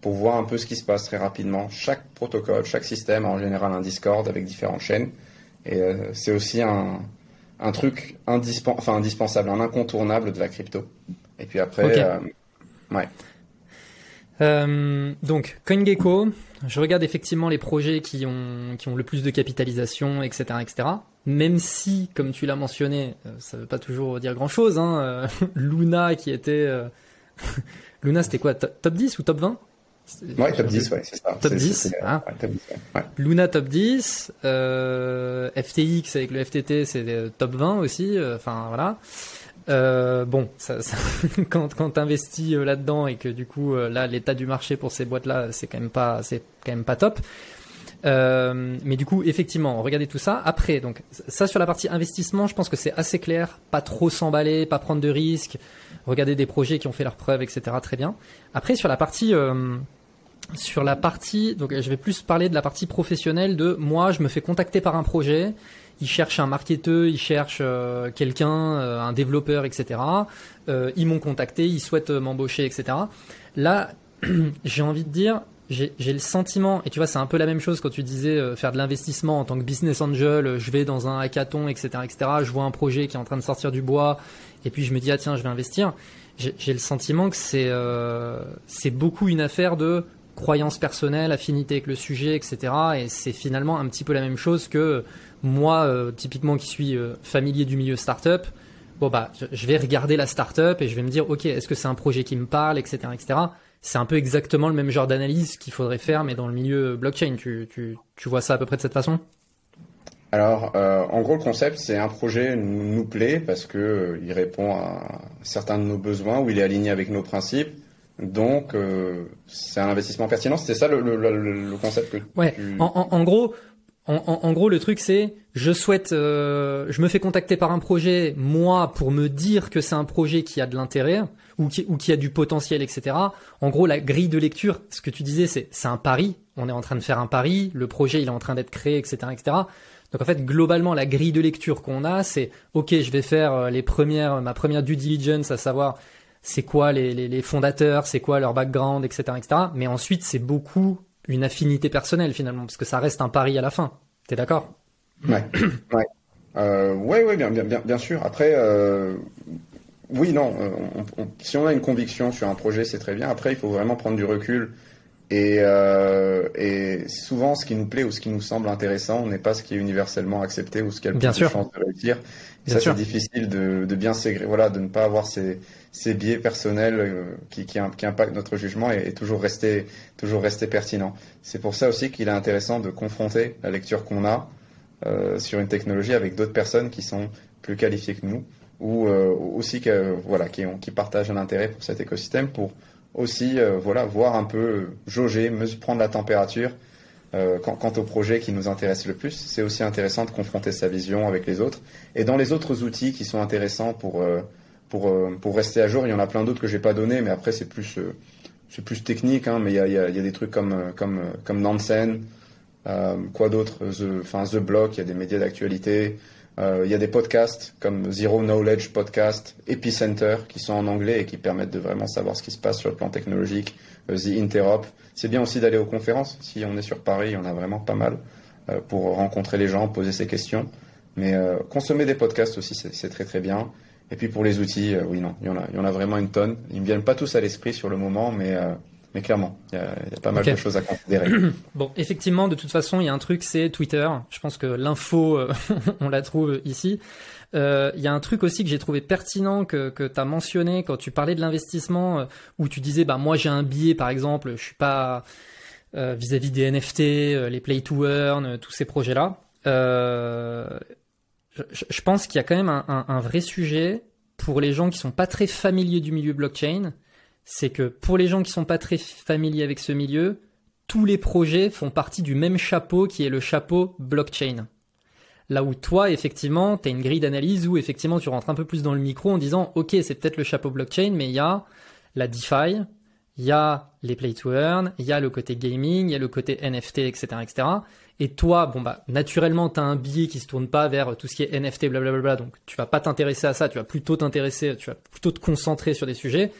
pour voir un peu ce qui se passe très rapidement. Chaque protocole, chaque système a en général un Discord avec différentes chaînes. Et c'est aussi un, un truc enfin, indispensable, un incontournable de la crypto. Et puis après, euh, ouais. Euh, donc CoinGecko, je regarde effectivement les projets qui ont qui ont le plus de capitalisation, etc., etc. Même si, comme tu l'as mentionné, euh, ça veut pas toujours dire grand chose. Hein, Luna qui était Luna, c'était quoi, top 10 ou top 20 Ouais, top 10, ouais, c'est ça. Top 10, hein. top 10 ouais. Luna top 10, euh, FTX avec le FTT c'est top 20 aussi, euh, enfin voilà. Euh, bon, ça, ça, quand quand t'investis euh, là-dedans et que du coup euh, là l'état du marché pour ces boîtes-là c'est quand même pas c'est quand même pas top. Euh, mais du coup, effectivement, regardez tout ça. Après, donc ça sur la partie investissement, je pense que c'est assez clair. Pas trop s'emballer, pas prendre de risques. Regarder des projets qui ont fait leurs preuves, etc. Très bien. Après, sur la partie euh, sur la partie, donc je vais plus parler de la partie professionnelle de moi, je me fais contacter par un projet, il cherche un marketeur, il cherche euh, quelqu'un, euh, un développeur, etc. Euh, ils m'ont contacté, ils souhaitent m'embaucher, etc. Là, j'ai envie de dire, j'ai le sentiment, et tu vois, c'est un peu la même chose quand tu disais faire de l'investissement en tant que business angel, je vais dans un hackathon, etc., etc. Je vois un projet qui est en train de sortir du bois, et puis je me dis ah tiens, je vais investir. J'ai le sentiment que c'est c'est beaucoup une affaire de croyances personnelles, affinité avec le sujet, etc. Et c'est finalement un petit peu la même chose que moi, euh, typiquement qui suis euh, familier du milieu startup. Bon bah, je vais regarder la startup et je vais me dire, ok, est-ce que c'est un projet qui me parle, etc., etc. C'est un peu exactement le même genre d'analyse qu'il faudrait faire, mais dans le milieu blockchain. Tu, vois ça à peu près de cette façon? Alors, euh, en gros, le concept, c'est un projet nous, nous plaît parce que il répond à certains de nos besoins ou il est aligné avec nos principes. Donc, euh, c'est un investissement pertinent. C'était ça le, le, le, concept que Ouais. En, en, gros, en, en, gros, le truc c'est, je souhaite, euh, je me fais contacter par un projet, moi, pour me dire que c'est un projet qui a de l'intérêt ou qui, ou qui a du potentiel, etc. En gros, la grille de lecture, ce que tu disais, c'est, c'est un pari. On est en train de faire un pari. Le projet, il est en train d'être créé, etc., etc. Donc en fait, globalement, la grille de lecture qu'on a, c'est, ok, je vais faire euh, les premières, ma première due diligence, à savoir c'est quoi les, les, les fondateurs, c'est quoi leur background, etc., etc. Mais ensuite, c'est beaucoup une affinité personnelle finalement, parce que ça reste un pari à la fin. T'es d'accord? Ouais, ouais, euh, ouais, ouais, bien, bien, bien, bien sûr. Après, euh, oui, non. Euh, si on a une conviction sur un projet, c'est très bien. Après, il faut vraiment prendre du recul. Et, euh, et souvent, ce qui nous plaît ou ce qui nous semble intéressant n'est pas ce qui est universellement accepté ou ce qui a le plus de chances de réussir. Ça, c'est difficile de, de bien ségrer, voilà, de ne pas avoir ces, ces biais personnels euh, qui, qui, qui, impactent notre jugement et, toujours rester toujours rester pertinent. C'est pour ça aussi qu'il est intéressant de confronter la lecture qu'on a euh, sur une technologie avec d'autres personnes qui sont plus qualifiées que nous ou euh, aussi que, voilà qui, ont, qui partagent un intérêt pour cet écosystème pour aussi euh, voilà voir un peu jauger, prendre la température euh, quant, au projet qui nous intéresse le plus. C'est aussi intéressant de confronter sa vision avec les autres et dans les autres outils qui sont intéressants pour pour, euh, pour rester à jour. Il y en a plein d'autres que j'ai pas donné, mais après c'est plus euh, plus technique. Hein, mais il y a, y, a, des trucs comme euh, comme comme Nansen, euh, quoi d'autre, enfin The, Block. Il y a des médias d'actualité. Il y a des podcasts comme Zero Knowledge Podcast, Epicenter qui sont en anglais et qui permettent de vraiment savoir ce qui se passe sur le plan technologique. The Interop. C'est bien aussi d'aller aux conférences. Si on est sur Paris, il y en a vraiment pas mal pour rencontrer les gens, poser ses questions. Mais consommer des podcasts aussi, c'est très très bien. Et puis pour les outils, euh, oui, non, il y, en a, il y en a vraiment une tonne. Ils me viennent pas tous à l'esprit sur le moment, mais, euh, mais clairement, il y, a, il y a pas mal de choses à considérer. bon, effectivement, de toute façon, il y a un truc, c'est Twitter. Je pense que l'info, euh, on la trouve ici. Il y a un truc aussi que j'ai trouvé pertinent que, que tu as mentionné quand tu parlais de l'investissement, où tu disais, bah moi j'ai un billet par exemple, je suis pas vis-à-vis -vis des NFT, les play to earn, tous ces projets-là je, pense qu'il y a quand même un, vrai sujet pour les gens qui sont pas très familiers du milieu blockchain. C'est que pour les gens qui sont pas très familiers avec ce milieu, tous les projets font partie du même chapeau qui est le chapeau blockchain. Là où toi, effectivement, tu as une grille d'analyse où effectivement tu rentres un peu plus dans le micro en disant ok c'est peut-être le chapeau blockchain, mais il y a la DeFi, il y a les play to earn, il y a le côté gaming, il y a le côté NFT, etc., etc. Et toi, bon bah naturellement, tu as un billet qui se tourne pas vers tout ce qui est NFT, blablabla. Donc tu vas pas t'intéresser à ça, tu vas plutôt t'intéresser, tu vas plutôt te concentrer sur des sujets.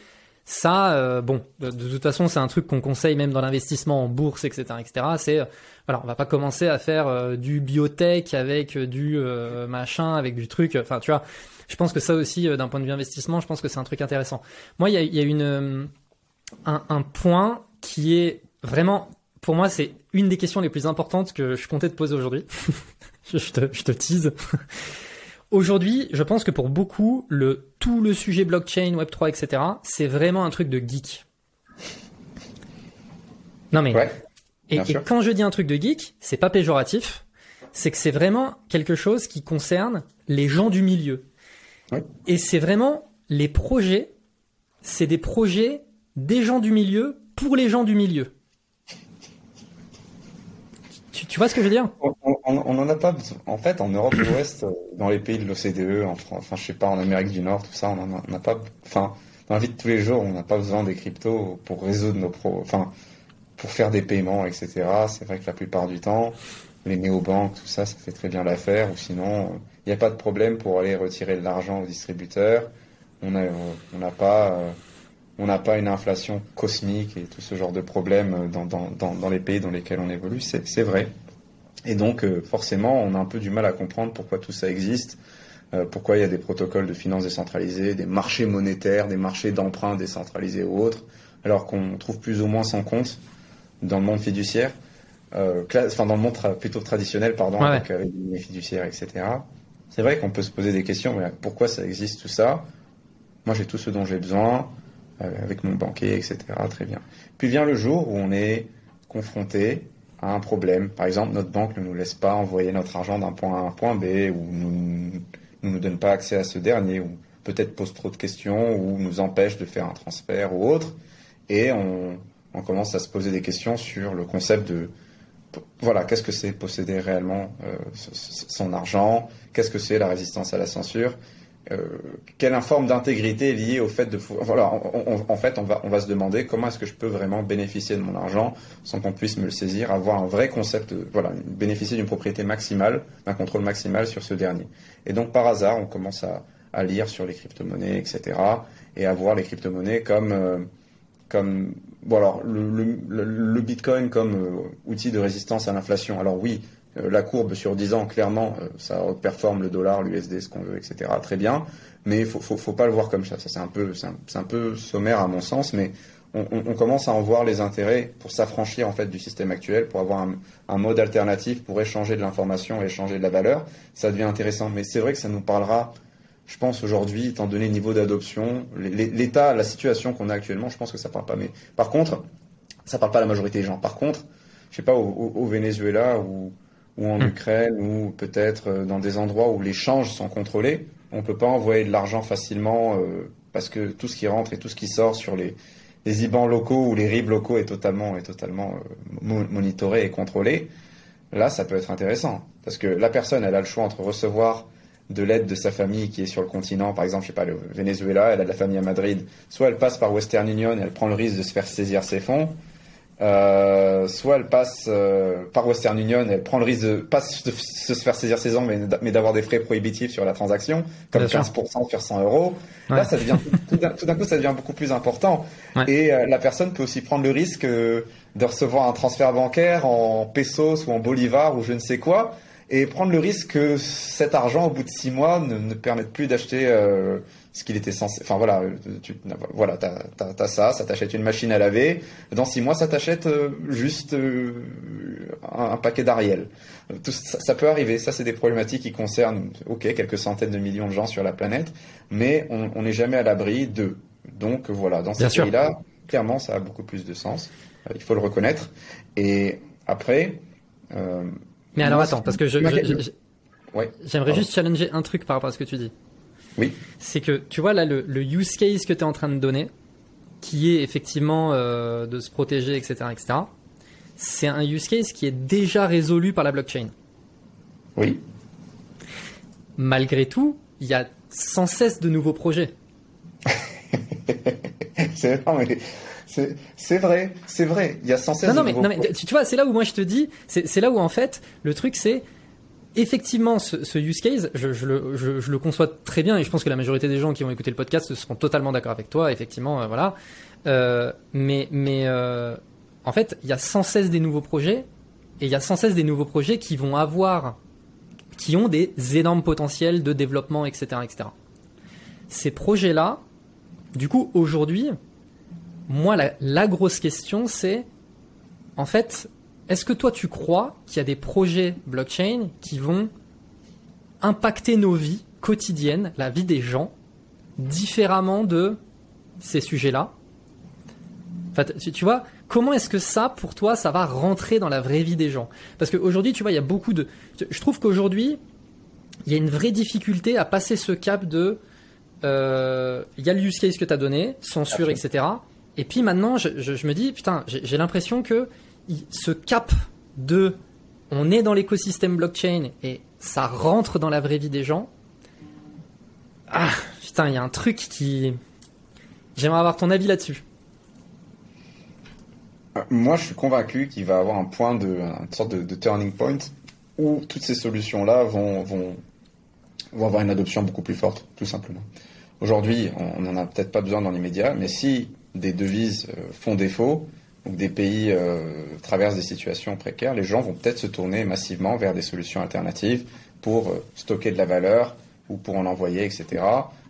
Ça, euh, bon, de, toute façon, c'est un truc qu'on conseille même dans l'investissement en bourse, etc., etc. C'est, euh, voilà, on va pas commencer à faire euh, du biotech avec du machin, avec du truc. Enfin, tu vois, je pense que ça aussi, d'un point de vue investissement, je pense que c'est un truc intéressant. Moi, il y a, y a, une un, un point qui est vraiment pour moi, c'est une des questions les plus importantes que je comptais te poser aujourd'hui. je, te, je te tease. Aujourd'hui, je pense que pour beaucoup, le, tout le sujet blockchain, Web3, etc., c'est vraiment un truc de geek. Non mais, et, quand je dis un truc de geek, c'est pas péjoratif, c'est que c'est vraiment quelque chose qui concerne les gens du milieu. Et c'est vraiment les projets, c'est des projets des gens du milieu pour les gens du milieu. Tu, vois ce que je veux dire On n'en a pas En fait, en Europe de l'Ouest, euh, dans les pays de l'OCDE, en France, enfin, je sais pas, en Amérique du Nord, tout ça, on n'a pas. Enfin, dans la vie de tous les jours, on n'a pas besoin des cryptos pour résoudre nos pro. Enfin, pour faire des paiements, etc. C'est vrai que la plupart du temps, les néobanques, tout ça, ça fait très bien l'affaire. Ou sinon, il n'y a pas de problème pour aller retirer de l'argent au distributeur. On n'a on pas. Euh, on n'a pas une inflation cosmique et tout ce genre de problèmes dans, dans, dans, les pays dans lesquels on évolue, c'est vrai. Et donc, euh, forcément, on a un peu du mal à comprendre pourquoi tout ça existe, euh, pourquoi il y a des protocoles de finances décentralisés, des marchés monétaires, des marchés d'emprunt décentralisés ou autres, alors qu'on trouve plus ou moins sans compte dans le monde fiduciaire, euh, enfin dans le monde plutôt traditionnel, pardon, avec, les fiduciaires, etc. C'est vrai qu'on peut se poser des questions, mais pourquoi ça existe tout ça? Moi, j'ai tout ce dont j'ai besoin. Euh, avec mon banquier, etc. Très bien. Puis vient le jour où on est confronté à un problème. Par exemple, notre banque ne nous laisse pas envoyer notre argent d'un point A à un point B, ou ne nous, donne pas accès à ce dernier, ou peut-être pose trop de questions, ou nous empêche de faire un transfert ou autre. Et on, commence à se poser des questions sur le concept de voilà, qu'est-ce que c'est posséder réellement euh, son argent? Qu'est-ce que c'est la résistance à la censure? Quelle forme d'intégrité liée au fait de voilà en fait on va on va se demander comment est-ce que je peux vraiment bénéficier de mon argent sans qu'on puisse me le saisir avoir un vrai concept voilà bénéficier d'une propriété maximale d'un contrôle maximal sur ce dernier. Et donc par hasard on commence à, à lire sur les crypto-monnaies etc et à voir les crypto-monnaies comme euh, comme bon alors le, Bitcoin comme euh, outil de résistance à l'inflation. Alors oui euh, la courbe sur 10 ans, clairement, euh, ça performe le dollar, l'USD, ce qu'on veut, etc. Très bien, mais il faut, faut, pas le voir comme ça. Ça c'est un peu, sommaire à mon sens, mais on, commence à en voir les intérêts pour s'affranchir en fait du système actuel, pour avoir un, mode alternatif pour échanger de l'information échanger de la valeur. Ça devient intéressant, mais c'est vrai que ça nous parlera. Je pense aujourd'hui, étant donné le niveau d'adoption, l'état, la situation qu'on a actuellement, je pense que ça parle pas. Mais par contre, ça parle pas à la majorité des gens. Par contre, je sais pas au, au Venezuela ou ou en hmm. Ukraine, ou peut-être euh, dans des endroits où les changes sont contrôlés, on ne peut pas envoyer de l'argent facilement euh, parce que tout ce qui rentre et tout ce qui sort sur les, les IBAN locaux ou les RIB locaux est totalement, est totalement euh, monitoré et contrôlé. Là, ça peut être intéressant parce que la personne, elle a le choix entre recevoir de l'aide de sa famille qui est sur le continent, par exemple, je sais pas, le Venezuela, elle a de la famille à Madrid, soit elle passe par Western Union et elle prend le risque de se faire saisir ses fonds, euh, soit elle passe euh, par Western Union, elle prend le risque de pas se, faire saisir ses ans, mais, mais d'avoir des frais prohibitifs sur la transaction, comme 15% sur 100 euros. Là, ça devient tout d'un coup, ça devient beaucoup plus important. Et euh, la personne peut aussi prendre le risque de recevoir un transfert bancaire en pesos ou en bolivar ou je ne sais quoi, et prendre le risque que cet argent, au bout de six mois, ne, ne permette plus d'acheter ce qu'il était censé. Enfin voilà, tu, voilà, t'as, as, ça, ça t'achète une machine à laver. Dans six mois, ça t'achète euh, juste euh, un, paquet d'Ariel. Ça, ça, peut arriver. Ça, c'est des problématiques qui concernent, ok, quelques centaines de millions de gens sur la planète, mais on n'est jamais à l'abri d'eux. Donc voilà, dans ces pays-là, clairement, ça a beaucoup plus de sens. Euh, il faut le reconnaître. Et après. mais alors attends, parce que je, j'aimerais juste challenger un truc par rapport à ce que tu dis. Oui. C'est que, tu vois, là, le, use case que tu es en train de donner, qui est effectivement euh, de se protéger, etc., etc., c'est un use case qui est déjà résolu par la blockchain. Oui. Malgré tout, il y a sans cesse de nouveaux projets. c'est mais C'est vrai, c'est vrai. Il y a sans cesse. Non, non, mais, non, mais tu, vois, c'est là où moi je te dis, c'est là où en fait le truc c'est effectivement, ce, use case, je, le, conçois très bien et je pense que la majorité des gens qui vont écouter le podcast seront totalement d'accord avec toi. Effectivement, euh, voilà. Euh, mais mais euh, en fait, il y a sans cesse des nouveaux projets et il y a sans cesse des nouveaux projets qui vont avoir, qui ont des énormes potentiels de développement, etc., etc. Ces projets-là, du coup, aujourd'hui, moi, la grosse question, c'est en fait, est-ce que toi tu crois qu'il y a des projets blockchain qui vont impacter nos vies quotidiennes, la vie des gens, différemment de ces sujets-là? Enfin, tu, vois, comment est-ce que ça, pour toi, ça va rentrer dans la vraie vie des gens? Parce qu'aujourd'hui, tu vois, il y a beaucoup de... Je trouve qu'aujourd'hui, il y a une vraie difficulté à passer ce cap de... Euh, il y a le use case que tu as donné, censure, etc. Et puis maintenant, je, je me dis, putain, j'ai l'impression que ce cap de on est dans l'écosystème blockchain et ça rentre dans la vraie vie des gens. Ah, putain, il y a un truc qui. J'aimerais avoir ton avis là-dessus. Euh, moi, je suis convaincu qu'il va avoir un point de, une sorte de, turning point où toutes ces solutions-là vont, vont, vont avoir une adoption beaucoup plus forte, tout simplement. Aujourd'hui, on n'en a peut-être pas besoin dans l'immédiat, mais si des devises euh, font défaut, des pays euh, traversent des situations précaires, les gens vont peut-être se tourner massivement vers des solutions alternatives pour euh, stocker de la valeur ou pour en envoyer, etc.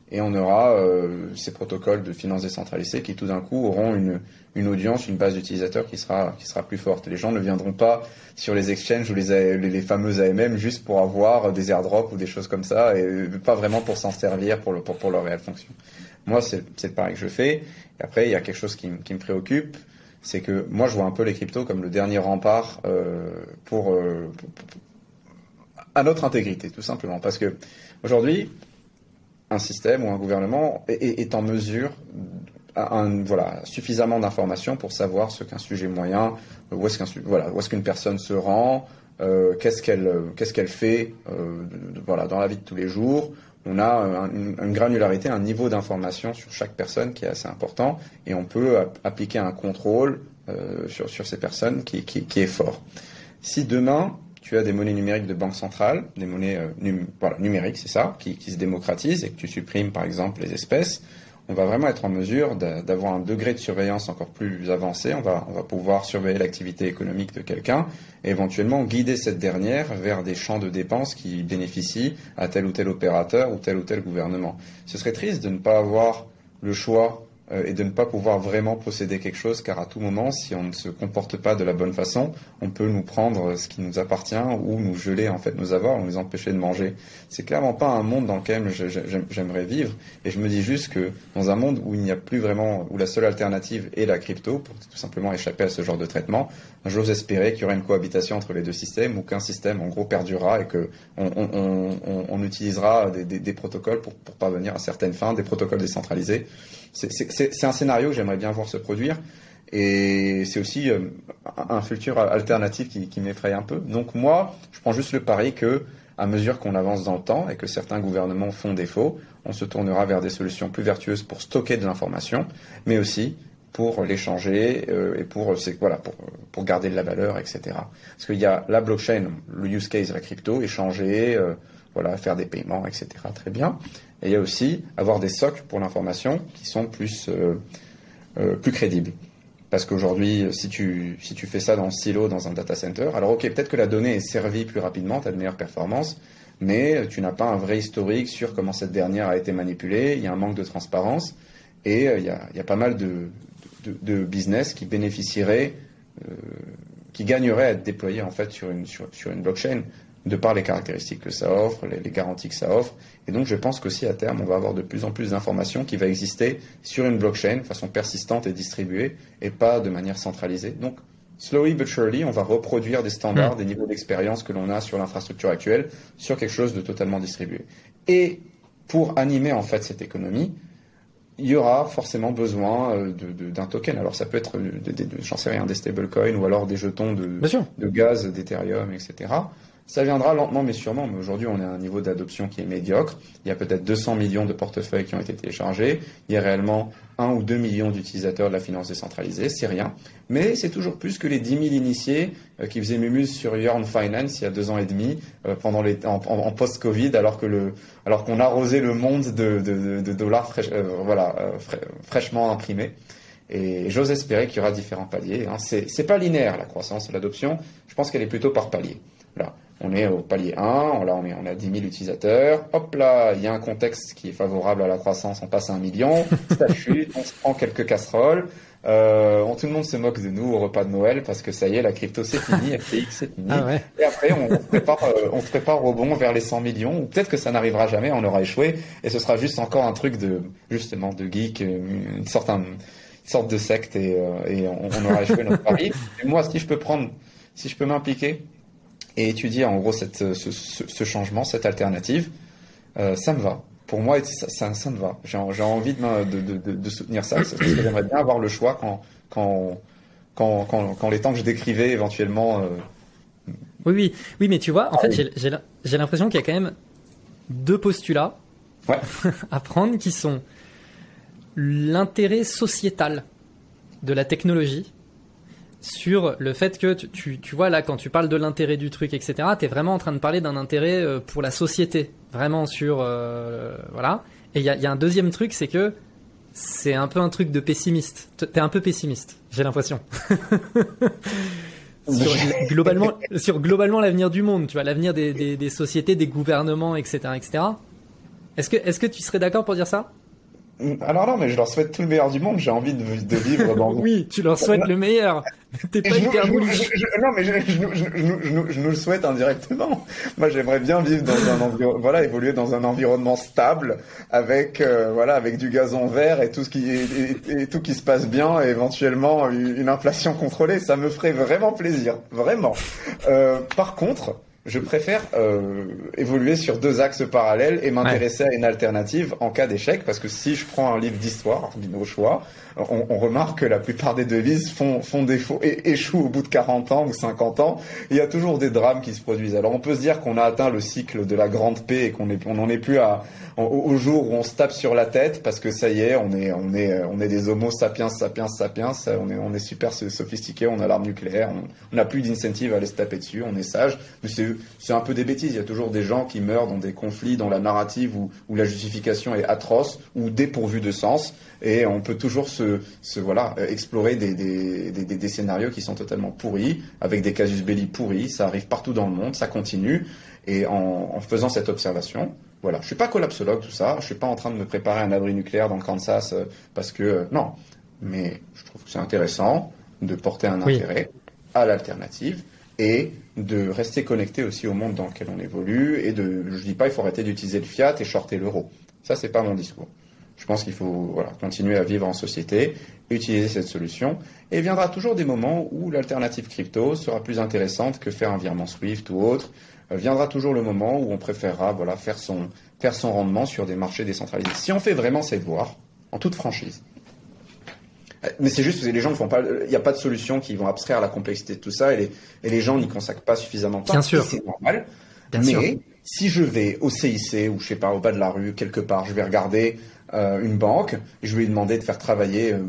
Et on aura euh, ces protocoles de finances décentralisées qui tout d'un coup auront une, une audience, une base d'utilisateurs qui sera, qui sera plus forte. Les gens ne viendront pas sur les exchanges ou les, les, fameux AMM juste pour avoir des airdrops ou des choses comme ça et pas vraiment pour s'en servir pour, le, pour, pour leur réelle fonction. Moi, c'est le pareil que je fais. Et après, il y a quelque chose qui me préoccupe c'est que moi je vois un peu les cryptos comme le dernier rempart euh, pour, euh, à notre intégrité, tout simplement. Parce que aujourd'hui, un système ou un gouvernement est, en mesure voilà, suffisamment d'informations pour savoir ce qu'un sujet moyen, où est-ce qu'une personne se rend, euh, qu'est-ce qu'elle qu'est-ce qu'elle fait voilà, dans la vie de tous les jours, on a une, granularité, un niveau d'information sur chaque personne qui est assez important et on peut appliquer un contrôle euh, sur, sur ces personnes qui, qui, est fort. Si demain, tu as des monnaies numériques de banque centrale, des monnaies euh, numériques, c'est ça, qui, qui, se démocratisent et que tu supprimes par exemple les espèces, on va vraiment être en mesure d'avoir un degré de surveillance encore plus avancé. On va, pouvoir surveiller l'activité économique de quelqu'un et éventuellement guider cette dernière vers des champs de dépenses qui bénéficient à tel ou tel opérateur ou tel ou tel gouvernement. Ce serait triste de ne pas avoir le choix et de ne pas pouvoir vraiment posséder quelque chose, car à tout moment, si on ne se comporte pas de la bonne façon, on peut nous prendre ce qui nous appartient ou nous geler en fait nos avoirs ou nous empêcher de manger. C'est clairement pas un monde dans lequel j'aimerais vivre, et je me dis juste que dans un monde où il n'y a plus vraiment, où la seule alternative est la crypto, pour tout simplement échapper à ce genre de traitement, j'ose espérer qu'il y aura une cohabitation entre les deux systèmes ou qu'un système en gros perdurera et que on, utilisera des, protocoles pour, pour parvenir à certaines fins, des protocoles décentralisés c'est un scénario que j'aimerais bien voir se produire. Et c'est aussi euh, un futur alternatif qui, m'effraie un peu. Donc moi, je prends juste le pari que, à mesure qu'on avance dans le temps et que certains gouvernements font défaut, on se tournera vers des solutions plus vertueuses pour stocker de l'information, mais aussi pour l'échanger euh, et pour, voilà, pour, garder de la valeur, etc. Parce qu'il y a la blockchain, le use case, la crypto, échanger, euh, voilà, faire des paiements, etc. Très bien. Et il y a aussi avoir des socles pour l'information qui sont plus, euh, euh, plus crédibles. Parce qu'aujourd'hui, si tu, si tu fais ça dans le silo, dans un data center, alors ok, peut-être que la donnée est servie plus rapidement, tu as de meilleures performances, mais tu n'as pas un vrai historique sur comment cette dernière a été manipulée, il y a un manque de transparence, et euh, il, y a, il, y a, pas mal de, de, business qui bénéficieraient, qui gagneraient à être déployés en fait sur une, sur, sur une blockchain de par les caractéristiques que ça offre, les, garanties que ça offre. Et donc je pense qu'aussi à terme, on va avoir de plus en plus d'informations qui va exister sur une blockchain de façon persistante et distribuée, et pas de manière centralisée. Donc slowly but surely, on va reproduire des standards, hmm. des niveaux d'expérience que l'on a sur l'infrastructure actuelle, sur quelque chose de totalement distribué. Et pour animer en fait cette économie, il y aura forcément besoin euh, d'un token. Alors ça peut être, j'en sais rien, des stablecoins ou alors des jetons de, de gaz d'Ethereum, etc. Ça viendra lentement mais sûrement. Mais aujourd'hui, on à un niveau d'adoption qui est médiocre. Il y a peut-être 200 millions de portefeuilles qui ont été téléchargés. Il y a réellement 1 ou 2 millions d'utilisateurs de la finance décentralisée. C'est rien. Mais c'est toujours plus que les 10 000 initiés euh, qui faisaient mumuse sur Yorn Finance il y a deux ans et demi euh, pendant les, en, en, post-Covid, alors qu'on arrosait le monde de, dollars euh, voilà, fraîchement imprimés. Et j'ose espérer qu'il y aura différents paliers. Hein. C'est pas linéaire la croissance, l'adoption. Je pense qu'elle est plutôt par palier. Là, on est au palier 1, là on, est, on a 10 000 utilisateurs, hop là, il y a un contexte qui est favorable à la croissance, on passe à un million, ça chute, on se prend quelques casseroles, euh, tout le monde se moque de nous au repas de Noël parce que ça y est, la crypto c'est fini, FTX c'est fini. Ah ouais. Et après, on, se prépare, euh, on se prépare au bon vers les 100 millions. Ou peut-être que ça n'arrivera jamais, on aura échoué et ce sera juste encore un truc de justement de geek, une sorte, une sorte de secte et, euh, et on, on, aura échoué notre pari. Et moi, si je peux prendre, si je peux m'impliquer et étudier en gros cette, ce, ce, changement, cette alternative, euh, ça me va. Pour moi, ça, ça, me va. J'ai envie de, de, de, de, soutenir ça. J'aimerais bien avoir le choix quand, quand, quand, quand, quand, les temps que je décrivais éventuellement. Euh... Oui, oui, oui, mais tu vois, en ah, fait, j'ai l'impression qu'il y a quand même deux postulats ouais. à prendre qui sont l'intérêt sociétal de la technologie sur le fait que tu, tu, vois là quand tu parles de l'intérêt du truc etc tu es vraiment en train de parler d'un intérêt euh, pour la société vraiment sur euh, voilà. Et il y a, y a, un deuxième truc c'est que c'est un peu un truc de pessimiste. T'es un peu pessimiste j'ai l'impression. Sur globalement sur globalement l'avenir du monde tu vois l'avenir des, des, des, sociétés des gouvernements etc etc est-ce que est-ce que tu serais d'accord pour dire ça? Alors non, mais je leur souhaite tout le meilleur du monde. J'ai envie de, de, vivre dans. oui, tu leur souhaites le meilleur. T'es pas hyper Non, mais je, je, nous le souhaite indirectement. Moi, j'aimerais bien vivre dans un environnement, voilà, évoluer dans un environnement stable, avec euh, voilà, avec du gazon vert et tout ce qui et, et, tout qui se passe bien, et éventuellement une inflation contrôlée. Ça me ferait vraiment plaisir, vraiment. Euh, par contre je préfère euh, évoluer sur deux axes parallèles et m'intéresser à une alternative en cas d'échec, parce que si je prends un livre d'histoire, au choix, on, on, remarque que la plupart des devises font, font défaut et échouent au bout de 40 ans ou 50 ans. Il y a toujours des drames qui se produisent. Alors on peut se dire qu'on a atteint le cycle de la grande paix et qu'on n'en est plus à, au, jour où on se tape sur la tête parce que ça y est, on est, on est, on est des homo sapiens, sapiens, sapiens. On est, on est super sophistiqués. On a l'arme nucléaire. On n'a plus d'incentive à aller se taper dessus. On est sage. Mais c'est un peu des bêtises. Il y a toujours des gens qui meurent dans des conflits dont la narrative ou la justification est atroce ou dépourvue de sens. Et on peut toujours se, se voilà explorer des, des, des, des, scénarios qui sont totalement pourris, avec des casus belli pourris, ça arrive partout dans le monde, ça continue, et en, en faisant cette observation, voilà, je suis pas collapsologue tout ça, je suis pas en train de me préparer un abri nucléaire dans le Kansas euh, parce que euh, non, mais je trouve que c'est intéressant de porter un intérêt à l'alternative et de rester connecté aussi au monde dans lequel on évolue et de je dis pas il faut arrêter d'utiliser le fiat et shorter l'euro. Ça c'est pas mon discours. Je pense qu'il faut continuer à vivre en société, utiliser cette solution, et il viendra toujours des moments où l'alternative crypto sera plus intéressante que faire un virement Swift ou autre. Euh, viendra toujours le moment où on préférera voilà, faire, son, faire son rendement sur des marchés décentralisés. Si on fait vraiment cette voie, en toute franchise, mais c'est juste que les gens ne font pas. Il n'y a pas de solution qui vont abstraire la complexité de tout ça et les, et les gens n'y consacrent pas suffisamment de temps. Bien sûr. C'est normal. mais si je vais au CIC ou je sais pas au bas de la rue quelque part, je vais regarder euh, une banque, je lui ai demandé de faire travailler euh,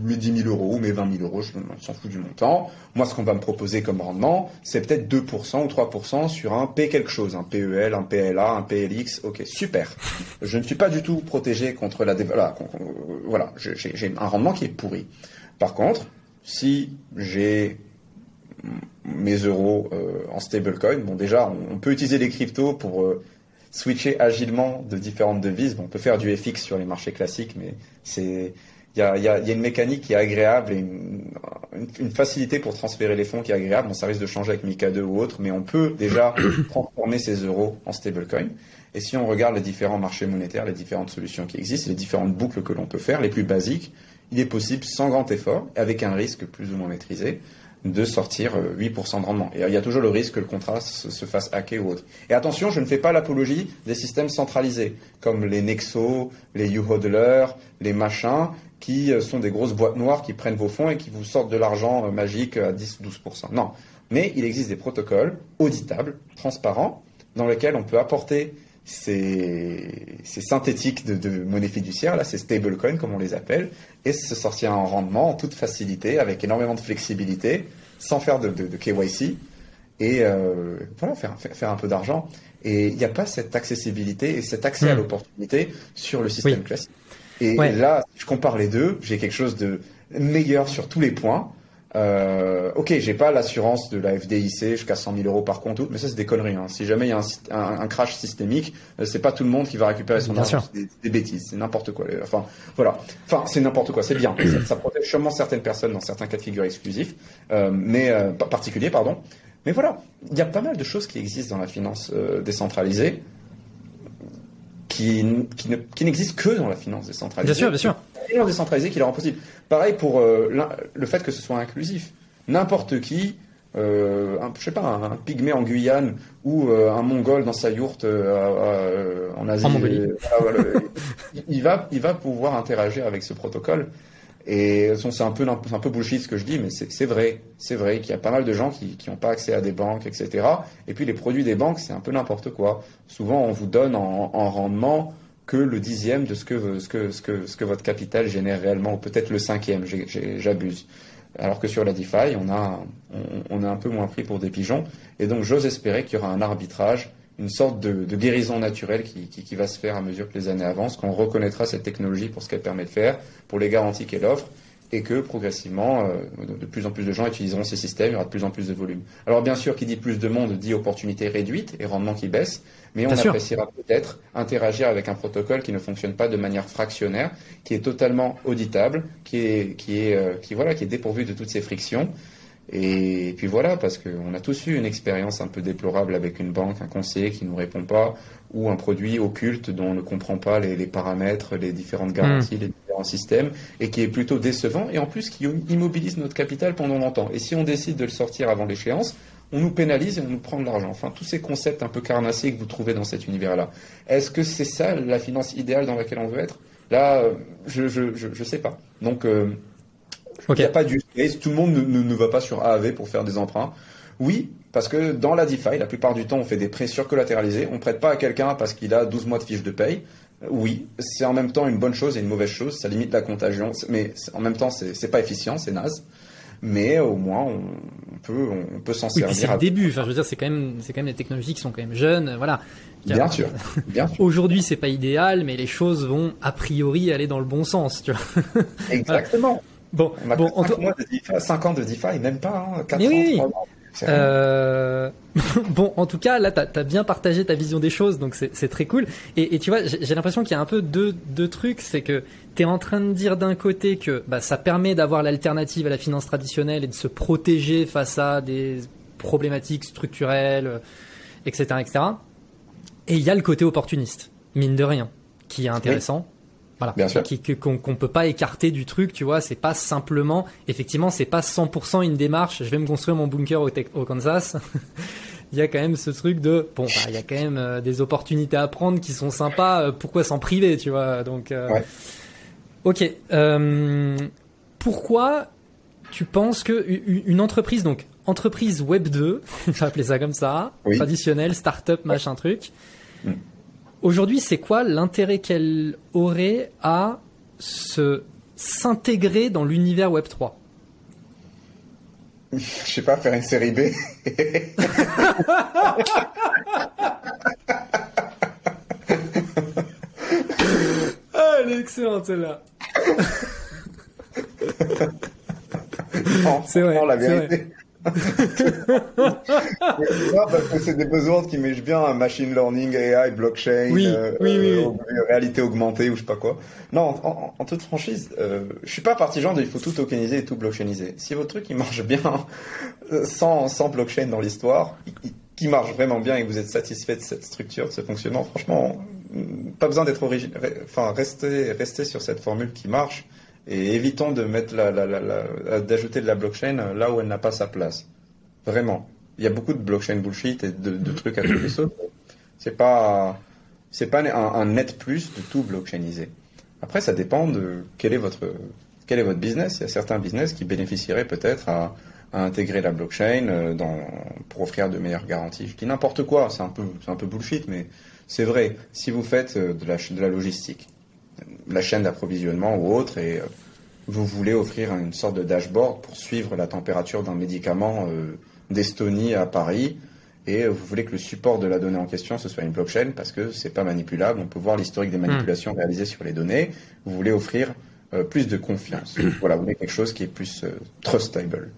mes 10 000 euros ou mes 20 000 euros, je s'en fous du montant. Moi, ce qu'on va me proposer comme rendement, c'est peut-être 2% ou 3% sur un P quelque chose, un PEL, un PLA, un PLX. Ok, super. Je ne suis pas du tout protégé contre la... Voilà, voilà j'ai un rendement qui est pourri. Par contre, si j'ai mes euros euh, en stablecoin, bon déjà, on, peut utiliser les cryptos pour euh, switcher agilement de différentes devises. Bon, on peut faire du FX sur les marchés classiques, mais c'est il y a, y, a, y a, une mécanique qui est agréable et une, une, facilité pour transférer les fonds qui est agréable. Bon, ça risque de changer avec Mika 2 ou autre, mais on peut déjà transformer ces euros en stablecoin. Et si on regarde les différents marchés monétaires, les différentes solutions qui existent, les différentes boucles que l'on peut faire, les plus basiques, il est possible sans grand effort, avec un risque plus ou moins maîtrisé, de sortir 8% de rendement. Et il y a toujours le risque que le contrat se, fasse hacker ou autre. Et attention, je ne fais pas l'apologie des systèmes centralisés, comme les Nexo, les YouHodler, les machins, qui sont des grosses boîtes noires qui prennent vos fonds et qui vous sortent de l'argent magique à 10-12%. Non. Mais il existe des protocoles auditables, transparents, dans lesquels on peut apporter ces, synthétiques de, monnaie fiduciaire, là, ces stablecoins comme on les appelle, et se sortir en rendement en toute facilité, avec énormément de flexibilité, sans faire de, KYC, et euh, voilà, faire, faire, un peu d'argent. Et il n'y a pas cette accessibilité et cet accès à hmm. l'opportunité sur le système classique. Et là, si je compare les deux, j'ai quelque chose de meilleur sur tous les points. Euh, ok, j'ai pas l'assurance de la FDIC jusqu'à 100 000 euros par compte, mais ça c'est des conneries. Hein. Si jamais il y a un, crash systémique, euh, c'est pas tout le monde qui va récupérer son argent. C'est des, bêtises, c'est n'importe quoi. Enfin, voilà. Enfin, c'est n'importe quoi. C'est bien. ça, protège sûrement certaines personnes dans certains cas de figure exclusifs, euh, mais euh, particuliers, pardon. Mais voilà, il y a pas mal de choses qui existent dans la finance décentralisée qui, qui n'existent que dans la finance décentralisée. Bien sûr, bien sûr. La finance décentralisée qui la rend possible. Pareil pour euh, le fait que ce soit inclusif. N'importe qui, euh, un, je sais pas, un, pygmée en Guyane ou euh, un mongol dans sa yourte en Asie, il, va, il va pouvoir interagir avec ce protocole. Et c'est un peu, un peu bullshit ce que je dis, mais c'est vrai. C'est vrai qu'il y a pas mal de gens qui n'ont pas accès à des banques, etc. Et puis les produits des banques, c'est un peu n'importe quoi. Souvent, on vous donne en, en rendement que le dixième de ce que, ce que, ce que, ce que votre capital génère réellement, ou peut-être le cinquième, j'abuse. Alors que sur la DeFi, on, a, on, est un peu moins pris pour des pigeons. Et donc, j'ose espérer qu'il y aura un arbitrage, une sorte de, guérison naturelle qui, qui, va se faire à mesure que les années avancent, qu'on reconnaîtra cette technologie pour ce qu'elle permet de faire, pour les garanties qu'elle offre, et que progressivement, euh, de plus en plus de gens utiliseront ces systèmes, il y aura de plus en plus de volume. Alors bien sûr, qui dit plus de monde dit opportunité réduite et rendement qui baisse, mais on appréciera peut-être interagir avec un protocole qui ne fonctionne pas de manière fractionnaire, qui est totalement auditable, qui est, qui est, euh, qui, voilà, qui est dépourvu de toutes ces frictions. Et puis voilà, parce qu'on a tous eu une expérience un peu déplorable avec une banque, un conseiller qui ne nous répond pas, ou un produit occulte dont on ne comprend pas les, paramètres, les différentes garanties, hmm. les différents systèmes, et qui est plutôt décevant, et en plus qui immobilise notre capital pendant longtemps. Et si on décide de le sortir avant l'échéance, on nous pénalise et on nous prend de l'argent. Enfin, tous ces concepts un peu carnassiers que vous trouvez dans cet univers-là. Est-ce que c'est ça la finance idéale dans laquelle on veut être? Là, euh, je, je, je, sais pas. Donc, euh, il n'y a pas du Tout le monde ne, ne, va pas sur AAV pour faire des emprunts. Oui, parce que dans la DeFi, la plupart du temps, on fait des prêts surcollatéralisés. On prête pas à quelqu'un parce qu'il a 12 mois de fiche de paye. Oui, c'est en même temps une bonne chose et une mauvaise chose. Ça limite la contagion, mais en même temps, c'est pas efficient, c'est naze mais au moins on peut on peut s'en servir. C'est le début. Enfin, je veux dire, c'est quand même c'est quand même des technologies qui sont quand même jeunes. Voilà. Bien sûr. Bien sûr. Aujourd'hui, c'est pas idéal, mais les choses vont a priori aller dans le bon sens. Tu vois. Exactement. Bon, on a bon, 5, mois de DeFi, 5 ans de DeFi, même pas, hein, 4 ans, oui. Euh... bon, en tout cas, là, tu as, bien partagé ta vision des choses, donc c'est très cool. Et, et tu vois, j'ai l'impression qu'il y a un peu deux, deux trucs. C'est que tu es en train de dire d'un côté que bah, ça permet d'avoir l'alternative à la finance traditionnelle et de se protéger face à des problématiques structurelles, etc. etc. Et il y a le côté opportuniste, mine de rien, qui est intéressant. Voilà. Bien sûr. Qu'on peut pas écarter du truc, tu vois. C'est pas simplement, effectivement, c'est pas 100% une démarche. Je vais me construire mon bunker au, au Kansas. il y a quand même ce truc de, bon, bah, il y a quand même euh, des opportunités à prendre qui sont sympas. Euh, pourquoi s'en priver, tu vois Donc, euh, ouais. ok. pourquoi tu penses que une entreprise, donc entreprise Web 2, on va appeler ça comme ça, traditionnelle, start-up, machin truc. Mm. Aujourd'hui, c'est quoi l'intérêt qu'elle aurait à se s'intégrer dans l'univers Web 3 Je sais pas, faire une série B. ah, elle est excellente celle-là. c'est vrai, la vérité parce que c'est des besoins qui mèchent bien à machine learning, AI, blockchain, euh, euh, réalité augmentée ou je sais pas quoi. Non, en, toute franchise, euh, je suis pas partisan de il faut tout tokeniser et tout blockchainiser. Si votre truc il marche bien sans, sans blockchain dans l'histoire, qui marche vraiment bien et que vous êtes satisfait de cette structure, de ce fonctionnement, franchement, pas besoin d'être original. Enfin, restez, restez sur cette formule qui marche et évitons de mettre la, la, la, d'ajouter de la blockchain là où elle n'a pas sa place. Vraiment. Il y a beaucoup de blockchain bullshit et de, de trucs à tous les sauts. C'est pas, c'est pas un, un, net plus de tout blockchainiser. Après, ça dépend de quel est votre, quel est votre business. Il y a certains business qui bénéficieraient peut-être à, à intégrer la blockchain euh, dans, pour offrir de meilleures garanties. Je dis n'importe quoi, c'est un peu, c'est un peu bullshit, mais c'est vrai. Si vous faites euh, de la, de la logistique, la chaîne d'approvisionnement ou autre, et euh, vous voulez offrir une sorte de dashboard pour suivre la température d'un médicament d'Estonie à Paris, et vous voulez que le support de la donnée en question ce soit une blockchain parce que c'est pas manipulable, on peut voir l'historique des manipulations mmh. réalisées sur les données. Vous voulez offrir plus de confiance. voilà, vous voulez quelque chose qui est plus trustable.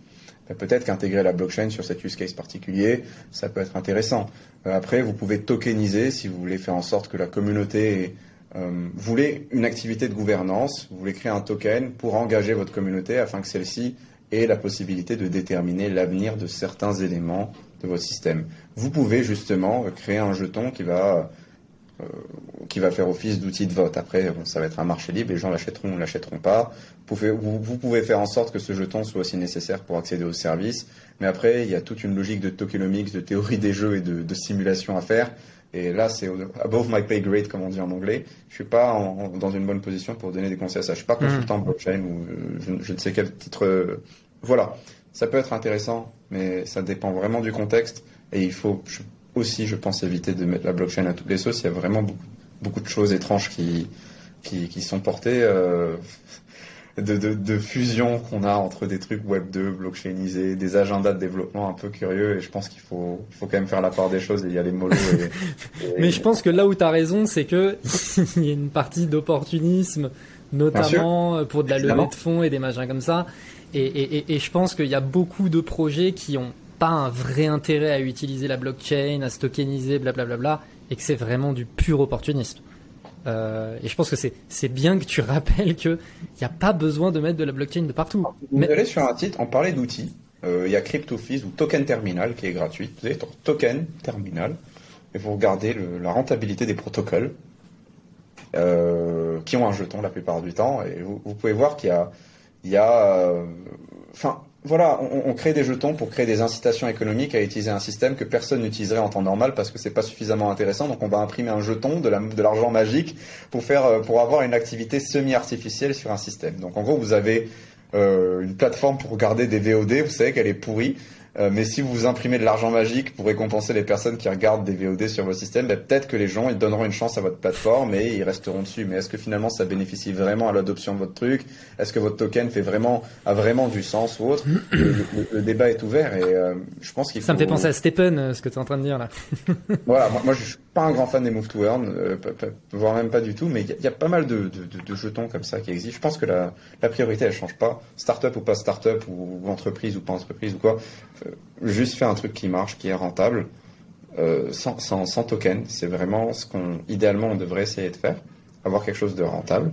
Ben, peut-être qu'intégrer la blockchain sur cet use case particulier, ça peut être intéressant. Euh, après, vous pouvez tokeniser si vous voulez faire en sorte que la communauté euh, voulez une activité de gouvernance, vous voulez créer un token pour engager votre communauté afin que celle-ci ait la possibilité de déterminer l'avenir de certains éléments de votre système. Vous pouvez justement créer un jeton qui va euh, qui va faire office d'outil de vote. Après, ça va être un marché libre, les gens l'achèteront ou l'achèteront pas. Vous pouvez, vous, faire en sorte que ce jeton soit aussi nécessaire pour accéder au service. Mais après, il y a toute une logique de tokenomics, de théorie des jeux et de, simulation à faire. Et là, c'est above my pay grade, comme on dit en anglais. Je suis pas dans une bonne position pour donner des conseils à ça. Je suis pas hmm. consultant blockchain ou euh, je, ne sais quel titre. Euh, voilà. Ça peut être intéressant, mais ça dépend vraiment du contexte. Et il faut, aussi, je pense, éviter de mettre la blockchain à toutes les sauces. Il y a vraiment beaucoup, beaucoup de choses étranges qui, qui, qui sont portées. Euh, de, de, de, fusion qu'on a entre des trucs Web 2, blockchainisés, des agendas de développement un peu curieux, et je pense qu'il faut, faut quand même faire la part des choses et y aller mollo. Et, Mais je pense que là où tu as raison, c'est que il y a une partie d'opportunisme, notamment pour de la levée de fonds et des machins comme ça. Et, et, et je pense qu'il y a beaucoup de projets qui ont pas un vrai intérêt à utiliser la blockchain, à se tokeniser, blablabla, et que c'est vraiment du pur opportunisme. Euh, et je pense que c'est c'est bien que tu rappelles que il n'y a pas besoin de mettre de la blockchain de partout. Vous allez sur un site, on parlait d'outils. Euh, il y a CryptoFees ou Token Terminal qui est gratuit. Vous allez sur Token Terminal et vous regardez la rentabilité des protocoles euh, qui ont un jeton la plupart du temps et vous, vous pouvez voir qu'il y a il y a enfin voilà, on, crée des jetons pour créer des incitations économiques à utiliser un système que personne n'utiliserait en temps normal parce que c'est pas suffisamment intéressant. Donc on va imprimer un jeton de l'argent magique pour faire euh, pour avoir une activité semi-artificielle sur un système. Donc en gros, vous avez euh, une plateforme pour regarder des VOD, vous savez qu'elle est pourrie. Euh, mais si vous imprimez de l'argent magique pour récompenser les personnes qui regardent des VOD sur vos systèmes, ben, peut-être que les gens ils donneront une chance à votre plateforme et ils resteront dessus. Mais est-ce que finalement ça bénéficie vraiment à l'adoption de votre truc? Est-ce que votre token fait vraiment a vraiment du sens ou autre? Le, débat est ouvert et euh, je pense qu'il Ça me fait penser à Stephen, euh, ce que tu es en train de dire là. voilà, moi, moi, je suis pas un grand fan des move to earn, voire même pas du tout, mais il y, a pas mal de, de, jetons comme ça qui existent. Je pense que la, la priorité elle change pas, startup ou pas startup ou, ou entreprise ou pas entreprise ou quoi juste faire un truc qui marche, qui est rentable, euh, sans, sans, token. C'est vraiment ce qu'on, idéalement, on devrait essayer de faire. Avoir quelque chose de rentable,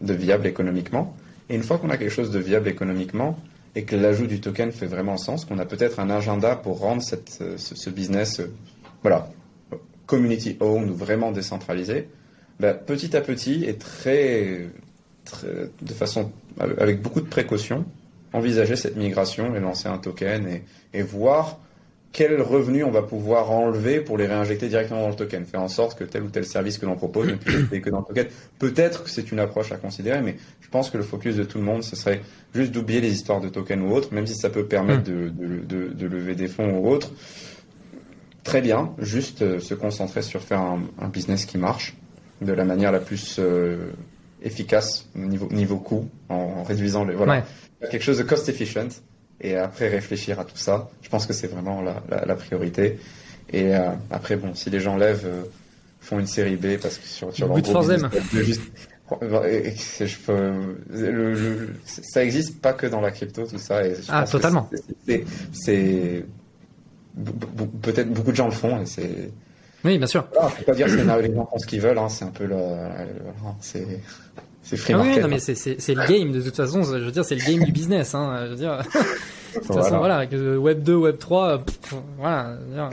de viable économiquement. Et une fois qu'on a quelque chose de viable économiquement, et que l'ajout du token fait vraiment sens, qu'on a peut-être un agenda pour rendre cette, euh, ce, business, euh, voilà, community owned ou vraiment décentralisé, ben, petit à petit et très, très, de façon, avec beaucoup de précautions, envisager cette migration et lancer un token et, voir quel revenu on va pouvoir enlever pour les réinjecter directement dans le token, faire en sorte que tel ou tel service que l'on propose ne puisse être que dans le token. Peut-être que c'est une approche à considérer, mais je pense que le focus de tout le monde, ce serait juste d'oublier les histoires de token ou autres, même si ça peut permettre de, lever des fonds ou autres. Très bien, juste euh, se concentrer sur faire un, un, business qui marche de la manière la plus euh, efficace niveau, niveau coût, en, réduisant les... Voilà quelque chose de cost efficient et après réfléchir à tout ça. Je pense que c'est vraiment la, la, la, priorité. Et euh, après, bon, si les gens lèvent, euh, font une série B parce que sur, sur leur gros juste, je peux, le, le, ça existe pas que dans la crypto, tout ça. Et ah, totalement. C'est peut-être beaucoup de gens le font et c'est. Oui, bien sûr. Ah, faut pas dire que les gens font ce qu'ils veulent. Hein, c'est un peu le, c'est c'est free ah oui, non, mais c'est, c'est, c'est le game de toute façon. Je veux dire, c'est le game du business. Hein, je veux dire. De toute façon, voilà, avec Web 2, Web 3, voilà.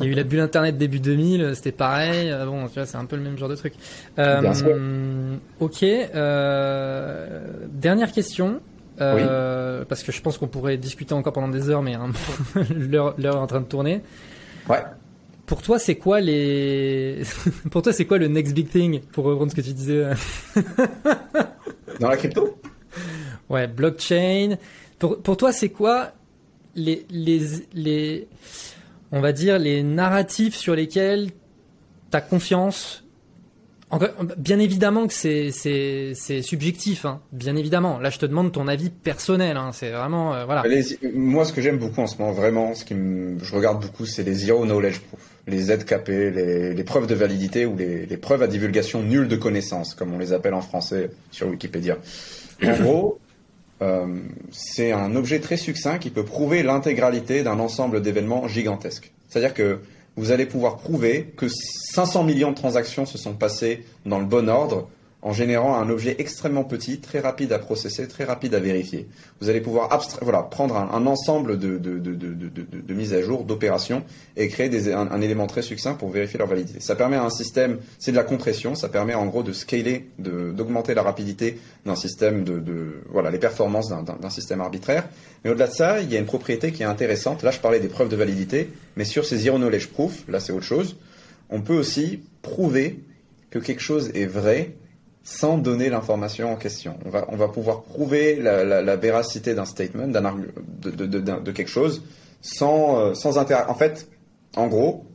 Il y a eu la bulle Internet début 2000, c'était pareil. Bon, tu vois, c'est un peu le même genre de truc. Euh, ok. Euh, dernière question. Euh, Parce que je pense qu'on pourrait discuter encore pendant des heures, mais hein, l'heure est en train de tourner. Ouais. Pour toi, c'est quoi les Pour toi, c'est quoi le next big thing Pour reprendre ce que tu disais. Dans la crypto? Ouais, blockchain. Pour, pour toi, c'est quoi les, les, les, on va dire, les narratifs sur lesquels tu as confiance Bien évidemment que c'est c'est subjectif, hein. bien évidemment. Là, je te demande ton avis personnel. Hein. C'est vraiment euh, voilà. moi, ce que j'aime beaucoup en ce moment, vraiment, ce qui me, je regarde beaucoup, c'est les zero knowledge proof, les ZKP, les, les preuves de validité ou les, les, preuves à divulgation nulle de connaissance, comme on les appelle en français sur Wikipédia. En gros, euh, c'est un objet très succinct qui peut prouver l'intégralité d'un ensemble d'événements gigantesques. C'est-à-dire que vous allez pouvoir prouver que 500 millions de transactions se sont passées dans le bon ordre en générant un objet extrêmement petit, très rapide à processer, très rapide à vérifier. Vous allez pouvoir voilà, prendre un, ensemble de, de, de, de, mises à jour, d'opérations, et créer un, élément très succinct pour vérifier leur validité. Ça permet à un système, c'est de la compression, ça permet en gros de scaler, d'augmenter la rapidité d'un système, de, voilà, les performances d'un système arbitraire. Mais au-delà de ça, il y a une propriété qui est intéressante. Là, je parlais des preuves de validité, mais sur ces zero knowledge proof, là c'est autre chose, on peut aussi prouver que quelque chose est vrai sans donner l'information en question. On va, on va pouvoir prouver la, la, véracité d'un statement, d'un de, de, de, de, quelque chose, sans, euh, sans intérêt. En fait, en gros,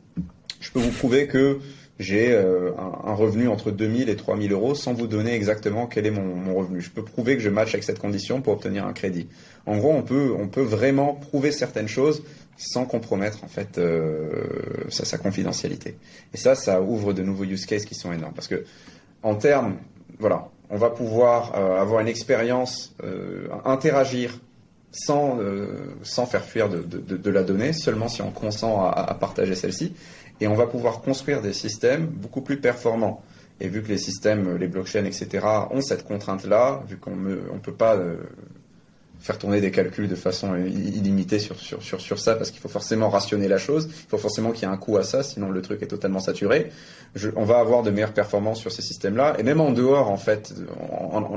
je peux vous prouver que j'ai euh, un, revenu entre 2000 et 3000 euros sans vous donner exactement quel est mon, mon, revenu. Je peux prouver que je match avec cette condition pour obtenir un crédit. En gros, on peut, on peut vraiment prouver certaines choses sans compromettre en fait euh, sa, sa, confidentialité. Et ça, ça ouvre de nouveaux use cases qui sont énormes. Parce que en termes voilà, on va pouvoir euh, avoir une expérience, euh, interagir sans, euh, sans faire fuir de, la donnée, seulement si on consent à, partager celle-ci. Et on va pouvoir construire des systèmes beaucoup plus performants. Et vu que les systèmes, les blockchains, etc., ont cette contrainte-là, vu qu'on ne peut pas faire tourner des calculs de façon illimitée sur, sur, sur, sur ça, parce qu'il faut forcément rationner la chose, il faut forcément qu'il y ait un coût à ça, sinon le truc est totalement saturé. On va avoir de meilleures performances sur ces systèmes-là, et même en dehors, en fait,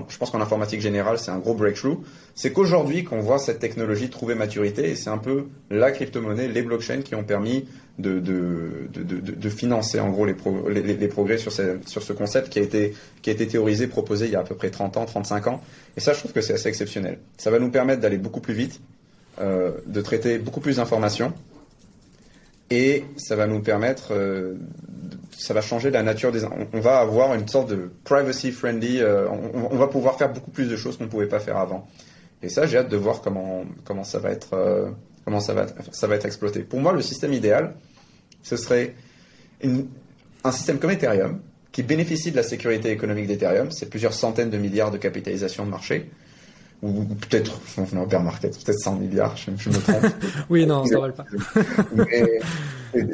je pense qu'en informatique générale, c'est un gros breakthrough, c'est qu'aujourd'hui qu'on voit cette technologie trouver maturité, et c'est un peu la crypto-monnaie, les blockchains qui ont permis de, de, de, de, financer en gros les, progrès sur, sur ce concept qui a, été, qui a été théorisé, proposé il y a à peu près 30 ans, 35 ans. Et ça, je trouve que c'est assez exceptionnel. Ça va nous permettre d'aller beaucoup plus vite, euh, de traiter beaucoup plus d'informations, et ça va nous permettre, euh, ça va changer la nature des... On, va avoir une sorte de privacy friendly, euh, on, va pouvoir faire beaucoup plus de choses qu'on ne pouvait pas faire avant. Et ça, j'ai hâte de voir comment, comment ça va être... Comment ça va, ça va être exploité. Pour moi, le système idéal, ce serait un système comme Ethereum, qui bénéficie de la sécurité économique d'Ethereum, c'est plusieurs centaines de milliards de capitalisation de marché, ou, peut-être, non, bear market, peut-être 100 milliards, je, me trompe. oui, non, ça ne pas.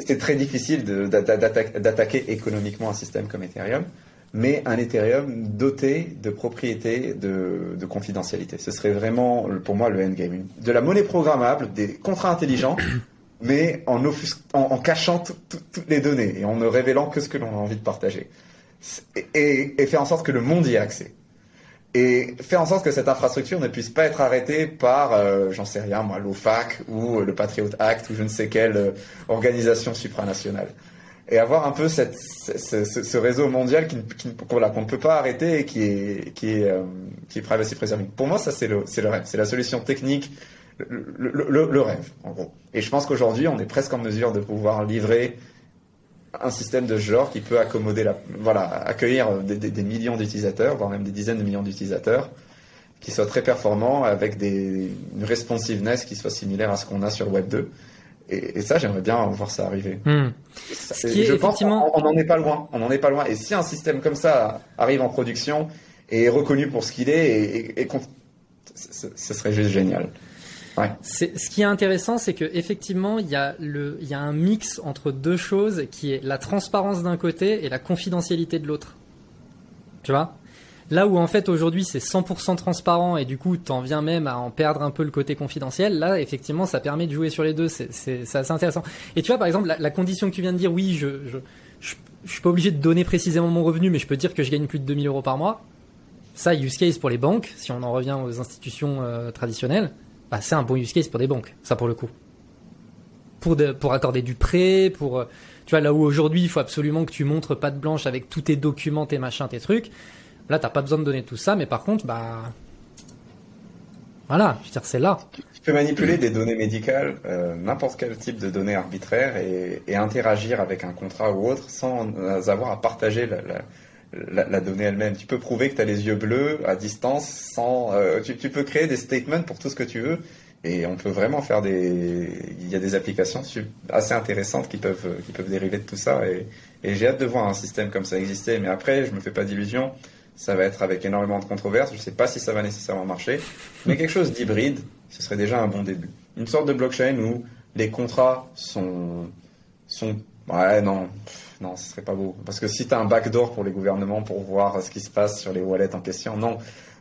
c'est très difficile d'attaquer économiquement un système comme Ethereum mais un Ethereum doté de propriétés de, de, confidentialité. Ce serait vraiment, pour moi, le endgame. De la monnaie programmable, des contrats intelligents, mais en, en, cachant toutes les données et en ne révélant que ce que l'on a envie de partager. Et, faire en sorte que le monde y ait accès. Et faire en sorte que cette infrastructure ne puisse pas être arrêtée par, euh, j'en sais rien, moi, l'OFAC ou le Patriot Act ou je ne sais quelle euh, organisation supranationale et avoir un peu ce, réseau mondial qu'on ne peut pas arrêter et qui est, qui est, euh, qui est privacy preserving. Pour moi, ça, c'est le, le rêve. C'est la solution technique, le, le, rêve, en gros. Et je pense qu'aujourd'hui, on est presque en mesure de pouvoir livrer un système de ce genre qui peut accommoder la, voilà, accueillir des, des, des millions d'utilisateurs, voire même des dizaines de millions d'utilisateurs, qui soit très performants avec des, une responsiveness qui soit similaire à ce qu'on a sur Web 2 et, ça, j'aimerais bien voir ça arriver. Hmm. je pense qu'on n'en est pas loin. On n'en est pas loin. Et si un système comme ça arrive en production et est reconnu pour ce qu'il est, et, et, ce serait juste génial. Ce qui est intéressant, c'est que effectivement, il y a un mix entre deux choses qui est la transparence d'un côté et la confidentialité de l'autre. Tu vois? Là où en fait aujourd'hui c'est 100% transparent et du coup t'en viens même à en perdre un peu le côté confidentiel, là effectivement ça permet de jouer sur les deux, c'est assez intéressant. Et tu vois par exemple la, la, condition que tu viens de dire, oui je, je, je, je, suis pas obligé de donner précisément mon revenu mais je peux dire que je gagne plus de 2000 euros par mois, ça use case pour les banques, si on en revient aux institutions euh, traditionnelles, bah, c'est un bon use case pour des banques, ça pour le coup. Pour, pour accorder du prêt, pour... Tu vois, là où aujourd'hui, il faut absolument que tu montres patte blanche avec tous tes documents, tes machins, tes trucs. Là, t'as pas besoin de donner tout ça, mais par contre, bah, voilà, je veux dire, c'est là. Tu peux manipuler des données médicales, euh, n'importe quel type de données arbitraires, et, interagir avec un contrat ou autre sans avoir à partager la, la, donnée elle-même. Tu peux prouver que tu as les yeux bleus à distance sans. Euh, tu, peux créer des statements pour tout ce que tu veux, et on peut vraiment faire des. Il y a des applications assez intéressantes qui peuvent qui peuvent dériver de tout ça, et, et j'ai hâte de voir un système comme ça exister. Mais après, je me fais pas d'illusions ça va être avec énormément de controverses. Je ne sais pas si ça va nécessairement marcher, mais quelque chose d'hybride, ce serait déjà un bon début. Une sorte de blockchain où les contrats sont, sont, ouais, non, non, ce serait pas beau. Parce que si tu as un backdoor pour les gouvernements pour voir ce qui se passe sur les wallets en question, non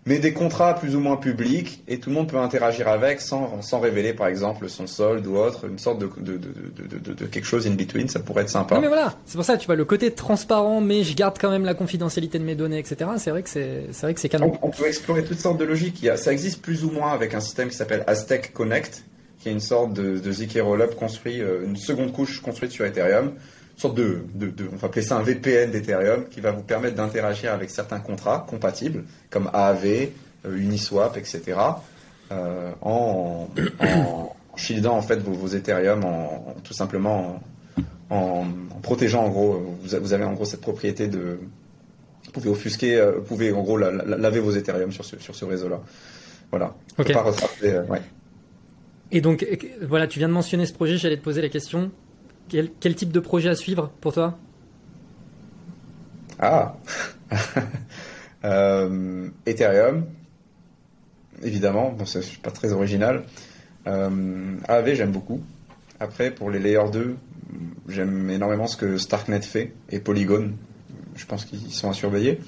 mais des contrats plus ou moins publics et tout le monde peut interagir avec sans, sans révéler par exemple son solde ou autre, une sorte de, de, de, de, quelque chose in between, ça pourrait être sympa. Non mais voilà, c'est pour ça, tu vois, le côté transparent, mais je garde quand même la confidentialité de mes données, etc. C'est vrai que c'est, c'est vrai que c'est canon. On, peut explorer toutes sortes de logiques. Il y a, ça existe plus ou moins avec un système qui s'appelle Aztec Connect, qui est une sorte de, de ZK Rollup construit, euh, une seconde couche construite sur Ethereum sorte de, de, de, on va appeler ça un VPN d'Ethereum qui va vous permettre d'interagir avec certains contrats compatibles comme AAV, euh, Uniswap, etc. Euh, en, en, shieldant en fait vos, vos Ethereum en, tout simplement en, en, protégeant en gros vous, vous, avez en gros cette propriété de vous pouvez offusquer euh, vous pouvez en gros la, la, laver vos Ethereum sur ce, sur ce réseau là voilà okay. pas euh, ouais. et donc voilà tu viens de mentionner ce projet j'allais te poser la question quel, quel, type de projet à suivre pour toi? Ah euh, Ethereum, évidemment, bon, c'est pas très original. Euh, AAV, j'aime beaucoup. Après, pour les Layer 2, j'aime énormément ce que Starknet fait et Polygon. Je pense qu'ils sont à surveiller.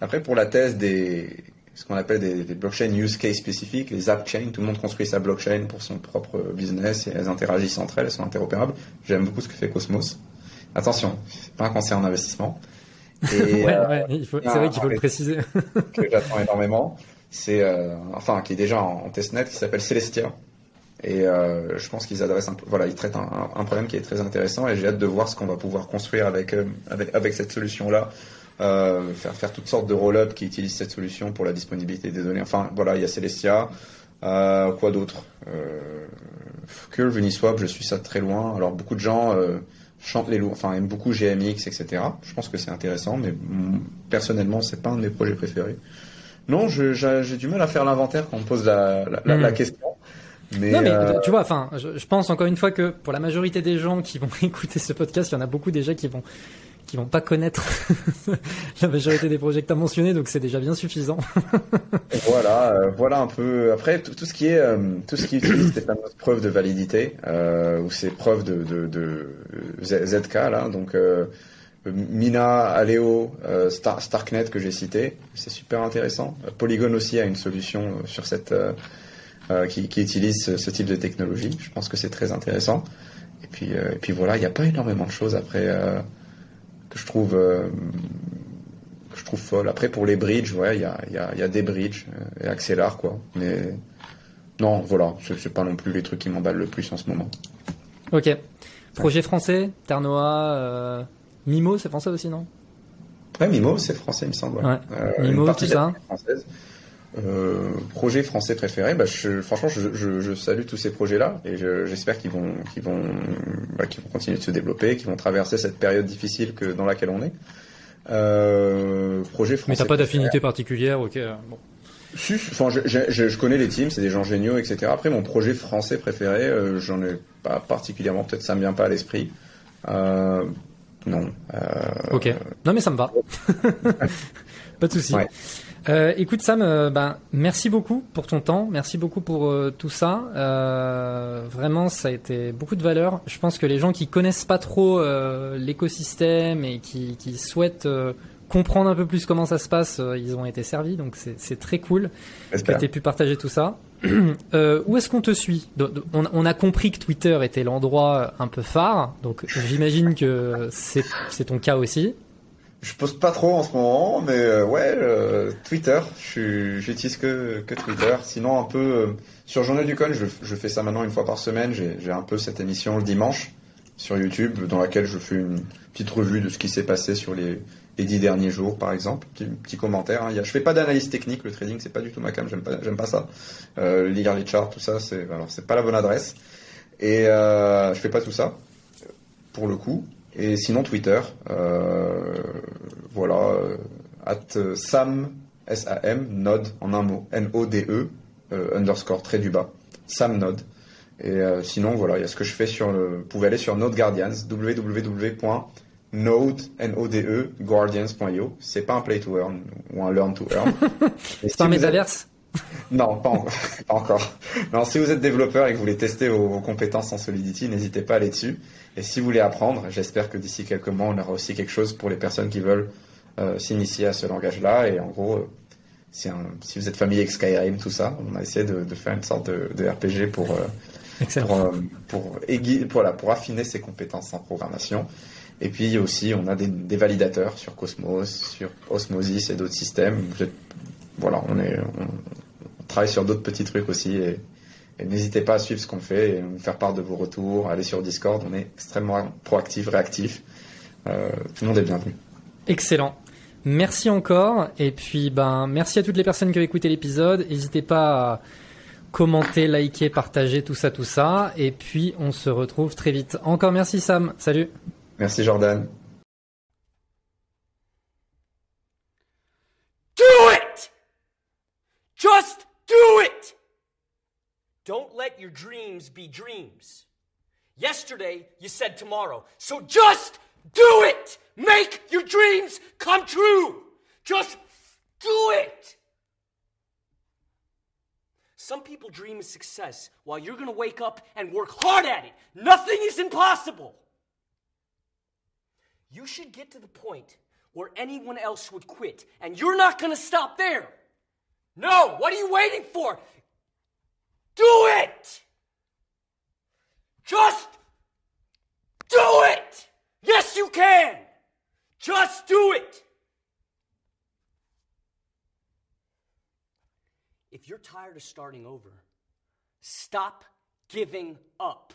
Après, pour la thèse des, ce qu'on appelle des, des, blockchains use case spécifiques, les app chains. Tout le monde construit sa blockchain pour son propre business et elles interagissent entre elles, elles sont interopérables. J'aime beaucoup ce que fait Cosmos. Attention, c'est pas un conseil en investissement. Et, ouais, euh, ouais, c'est vrai qu'il faut le préciser. que j'attends énormément. C'est, euh, enfin, qui est déjà en, en testnet, qui s'appelle Celestia. Et euh, je pense qu'ils adressent un, voilà, ils traitent un, un, problème qui est très intéressant et j'ai hâte de voir ce qu'on va pouvoir construire avec, euh, avec, avec cette solution-là euh, faire, faire toutes sortes de roll-up qui utilisent cette solution pour la disponibilité des données. Enfin, voilà, il y a Celestia. Euh, quoi d'autre? Euh, Curve, Uniswap, je suis ça très loin. Alors, beaucoup de gens euh, chantent les loups, enfin, aiment beaucoup GMX, etc. Je pense que c'est intéressant, mais personnellement, c'est pas un de mes projets préférés. Non, j'ai du mal à faire l'inventaire quand on me pose la, la, mmh. la question. Mais non, mais euh... tu vois, enfin, je, je, pense encore une fois que pour la majorité des gens qui vont écouter ce podcast, il y en a beaucoup déjà qui vont qui vont pas connaître la majorité des projets que tu as mentionnés, donc c'est déjà bien suffisant. voilà, euh, voilà un peu. Après, tout, ce qui est, euh, tout ce qui utilise des fameuses preuves de validité euh, ou ces preuves de, ZK là, donc Mina, Aleo, Star, Starknet que j'ai cité, c'est super intéressant. Polygon aussi a une solution sur cette qui, utilise ce, ce, type de technologie. Je pense que c'est très intéressant. Et puis, et puis voilà, il n'y a pas énormément de choses après que je trouve euh, que je trouve folle. Après pour les bridges, ouais, il y a, y, a, y a, des bridges euh, et Axelar quoi. Mais non, voilà, c'est pas non plus les trucs qui m'emballent le plus en ce moment. Ok. Projet français, Ternoa, euh, Mimo, c'est français aussi, non? Ouais, Mimo, c'est français, il me semble. Ouais. ouais. Euh, Mimo, tout ça. Française. Euh, projet français préféré, bah, je, franchement, je, je, je, salue tous ces projets-là et j'espère qu'ils vont, qu'ils vont, bah, qu'ils vont continuer de se développer, qu'ils vont traverser cette période difficile que dans laquelle on est. Euh, projet français. Mais t'as pas d'affinité particulière, ok. Bon. Si, enfin, je, je, je, connais les teams, c'est des gens géniaux, etc. Après, mon projet français préféré, euh, j'en ai pas particulièrement, peut-être ça me vient pas à l'esprit. Euh, non. Euh, ok. Non, mais ça me va. pas de souci. Ouais. Euh, écoute Sam, euh, ben, merci beaucoup pour ton temps, merci beaucoup pour euh, tout ça. Euh, vraiment, ça a été beaucoup de valeur. Je pense que les gens qui connaissent pas trop euh, l'écosystème et qui, qui souhaitent comprendre un peu plus comment ça se passe, ils ont été servis, donc c'est très cool que tu aies pu partager tout ça. où est-ce qu'on te suit? On, on, a compris que Twitter était l'endroit un peu phare, donc j'imagine que c'est ton cas aussi. Je poste pas trop en ce moment, mais euh, ouais, euh, Twitter, j'utilise que, que Twitter. Sinon, un peu euh, sur Journée du Con, je, je, fais ça maintenant une fois par semaine. J'ai un peu cette émission le dimanche sur YouTube, dans laquelle je fais une petite revue de ce qui s'est passé sur les, les dix derniers jours, par exemple. Petit, petit commentaire. Hein. je fais pas d'analyse technique. Le trading, c'est pas du tout ma cam. J'aime pas, pas ça. Euh, lire les charts, tout ça, c'est pas la bonne adresse. Et euh, je fais pas tout ça pour le coup. Et sinon Twitter, euh, voilà, euh, at Sam, S-A-M, Node en un mot, N-O-D-E, euh, underscore trait du bas, Sam Node. Et sinon, voilà, il y a ce que je fais sur le. Vous pouvez aller sur Node Guardians, www.node, N-O-D-E, guardians.io. C'est pas un play to earn ou un learn to earn. C'est un métaverse non, pas, encore. Non, si vous êtes développeur et que vous voulez tester vos, compétences en Solidity, n'hésitez pas à aller dessus. Et si vous voulez apprendre, j'espère que d'ici quelques mois, on aura aussi quelque chose pour les personnes qui veulent euh, s'initier à ce langage-là. Et en gros, euh, si, si, vous êtes familier avec Skyrim, tout ça, on a essayé de, faire une sorte de, RPG pour, euh, pour, pour, pour affiner ses compétences en programmation. Et puis aussi, on a des, des validateurs sur Cosmos, sur Osmosis et d'autres systèmes. Voilà, on est, travaille sur d'autres petits trucs aussi. Et, n'hésitez pas à suivre ce qu'on fait et nous faire part de vos retours. Allez sur Discord, on est extrêmement proactif, réactif. Euh, tout le monde est bienvenu. Excellent. Merci encore. Et puis, ben, merci à toutes les personnes qui ont écouté l'épisode. N'hésitez pas à commenter, liker, partager, tout ça, tout ça. Et puis, on se retrouve très vite. Encore merci Sam. Salut. Merci Jordan. Your dreams be dreams. Yesterday, you said tomorrow. So just do it! Make your dreams come true! Just do it! Some people dream of success while you're gonna wake up and work hard at it. Nothing is impossible. You should get to the point where anyone else would quit, and you're not gonna stop there. No! What are you waiting for? Do it! Just do it! Yes, you can! Just do it! If you're tired of starting over, stop giving up.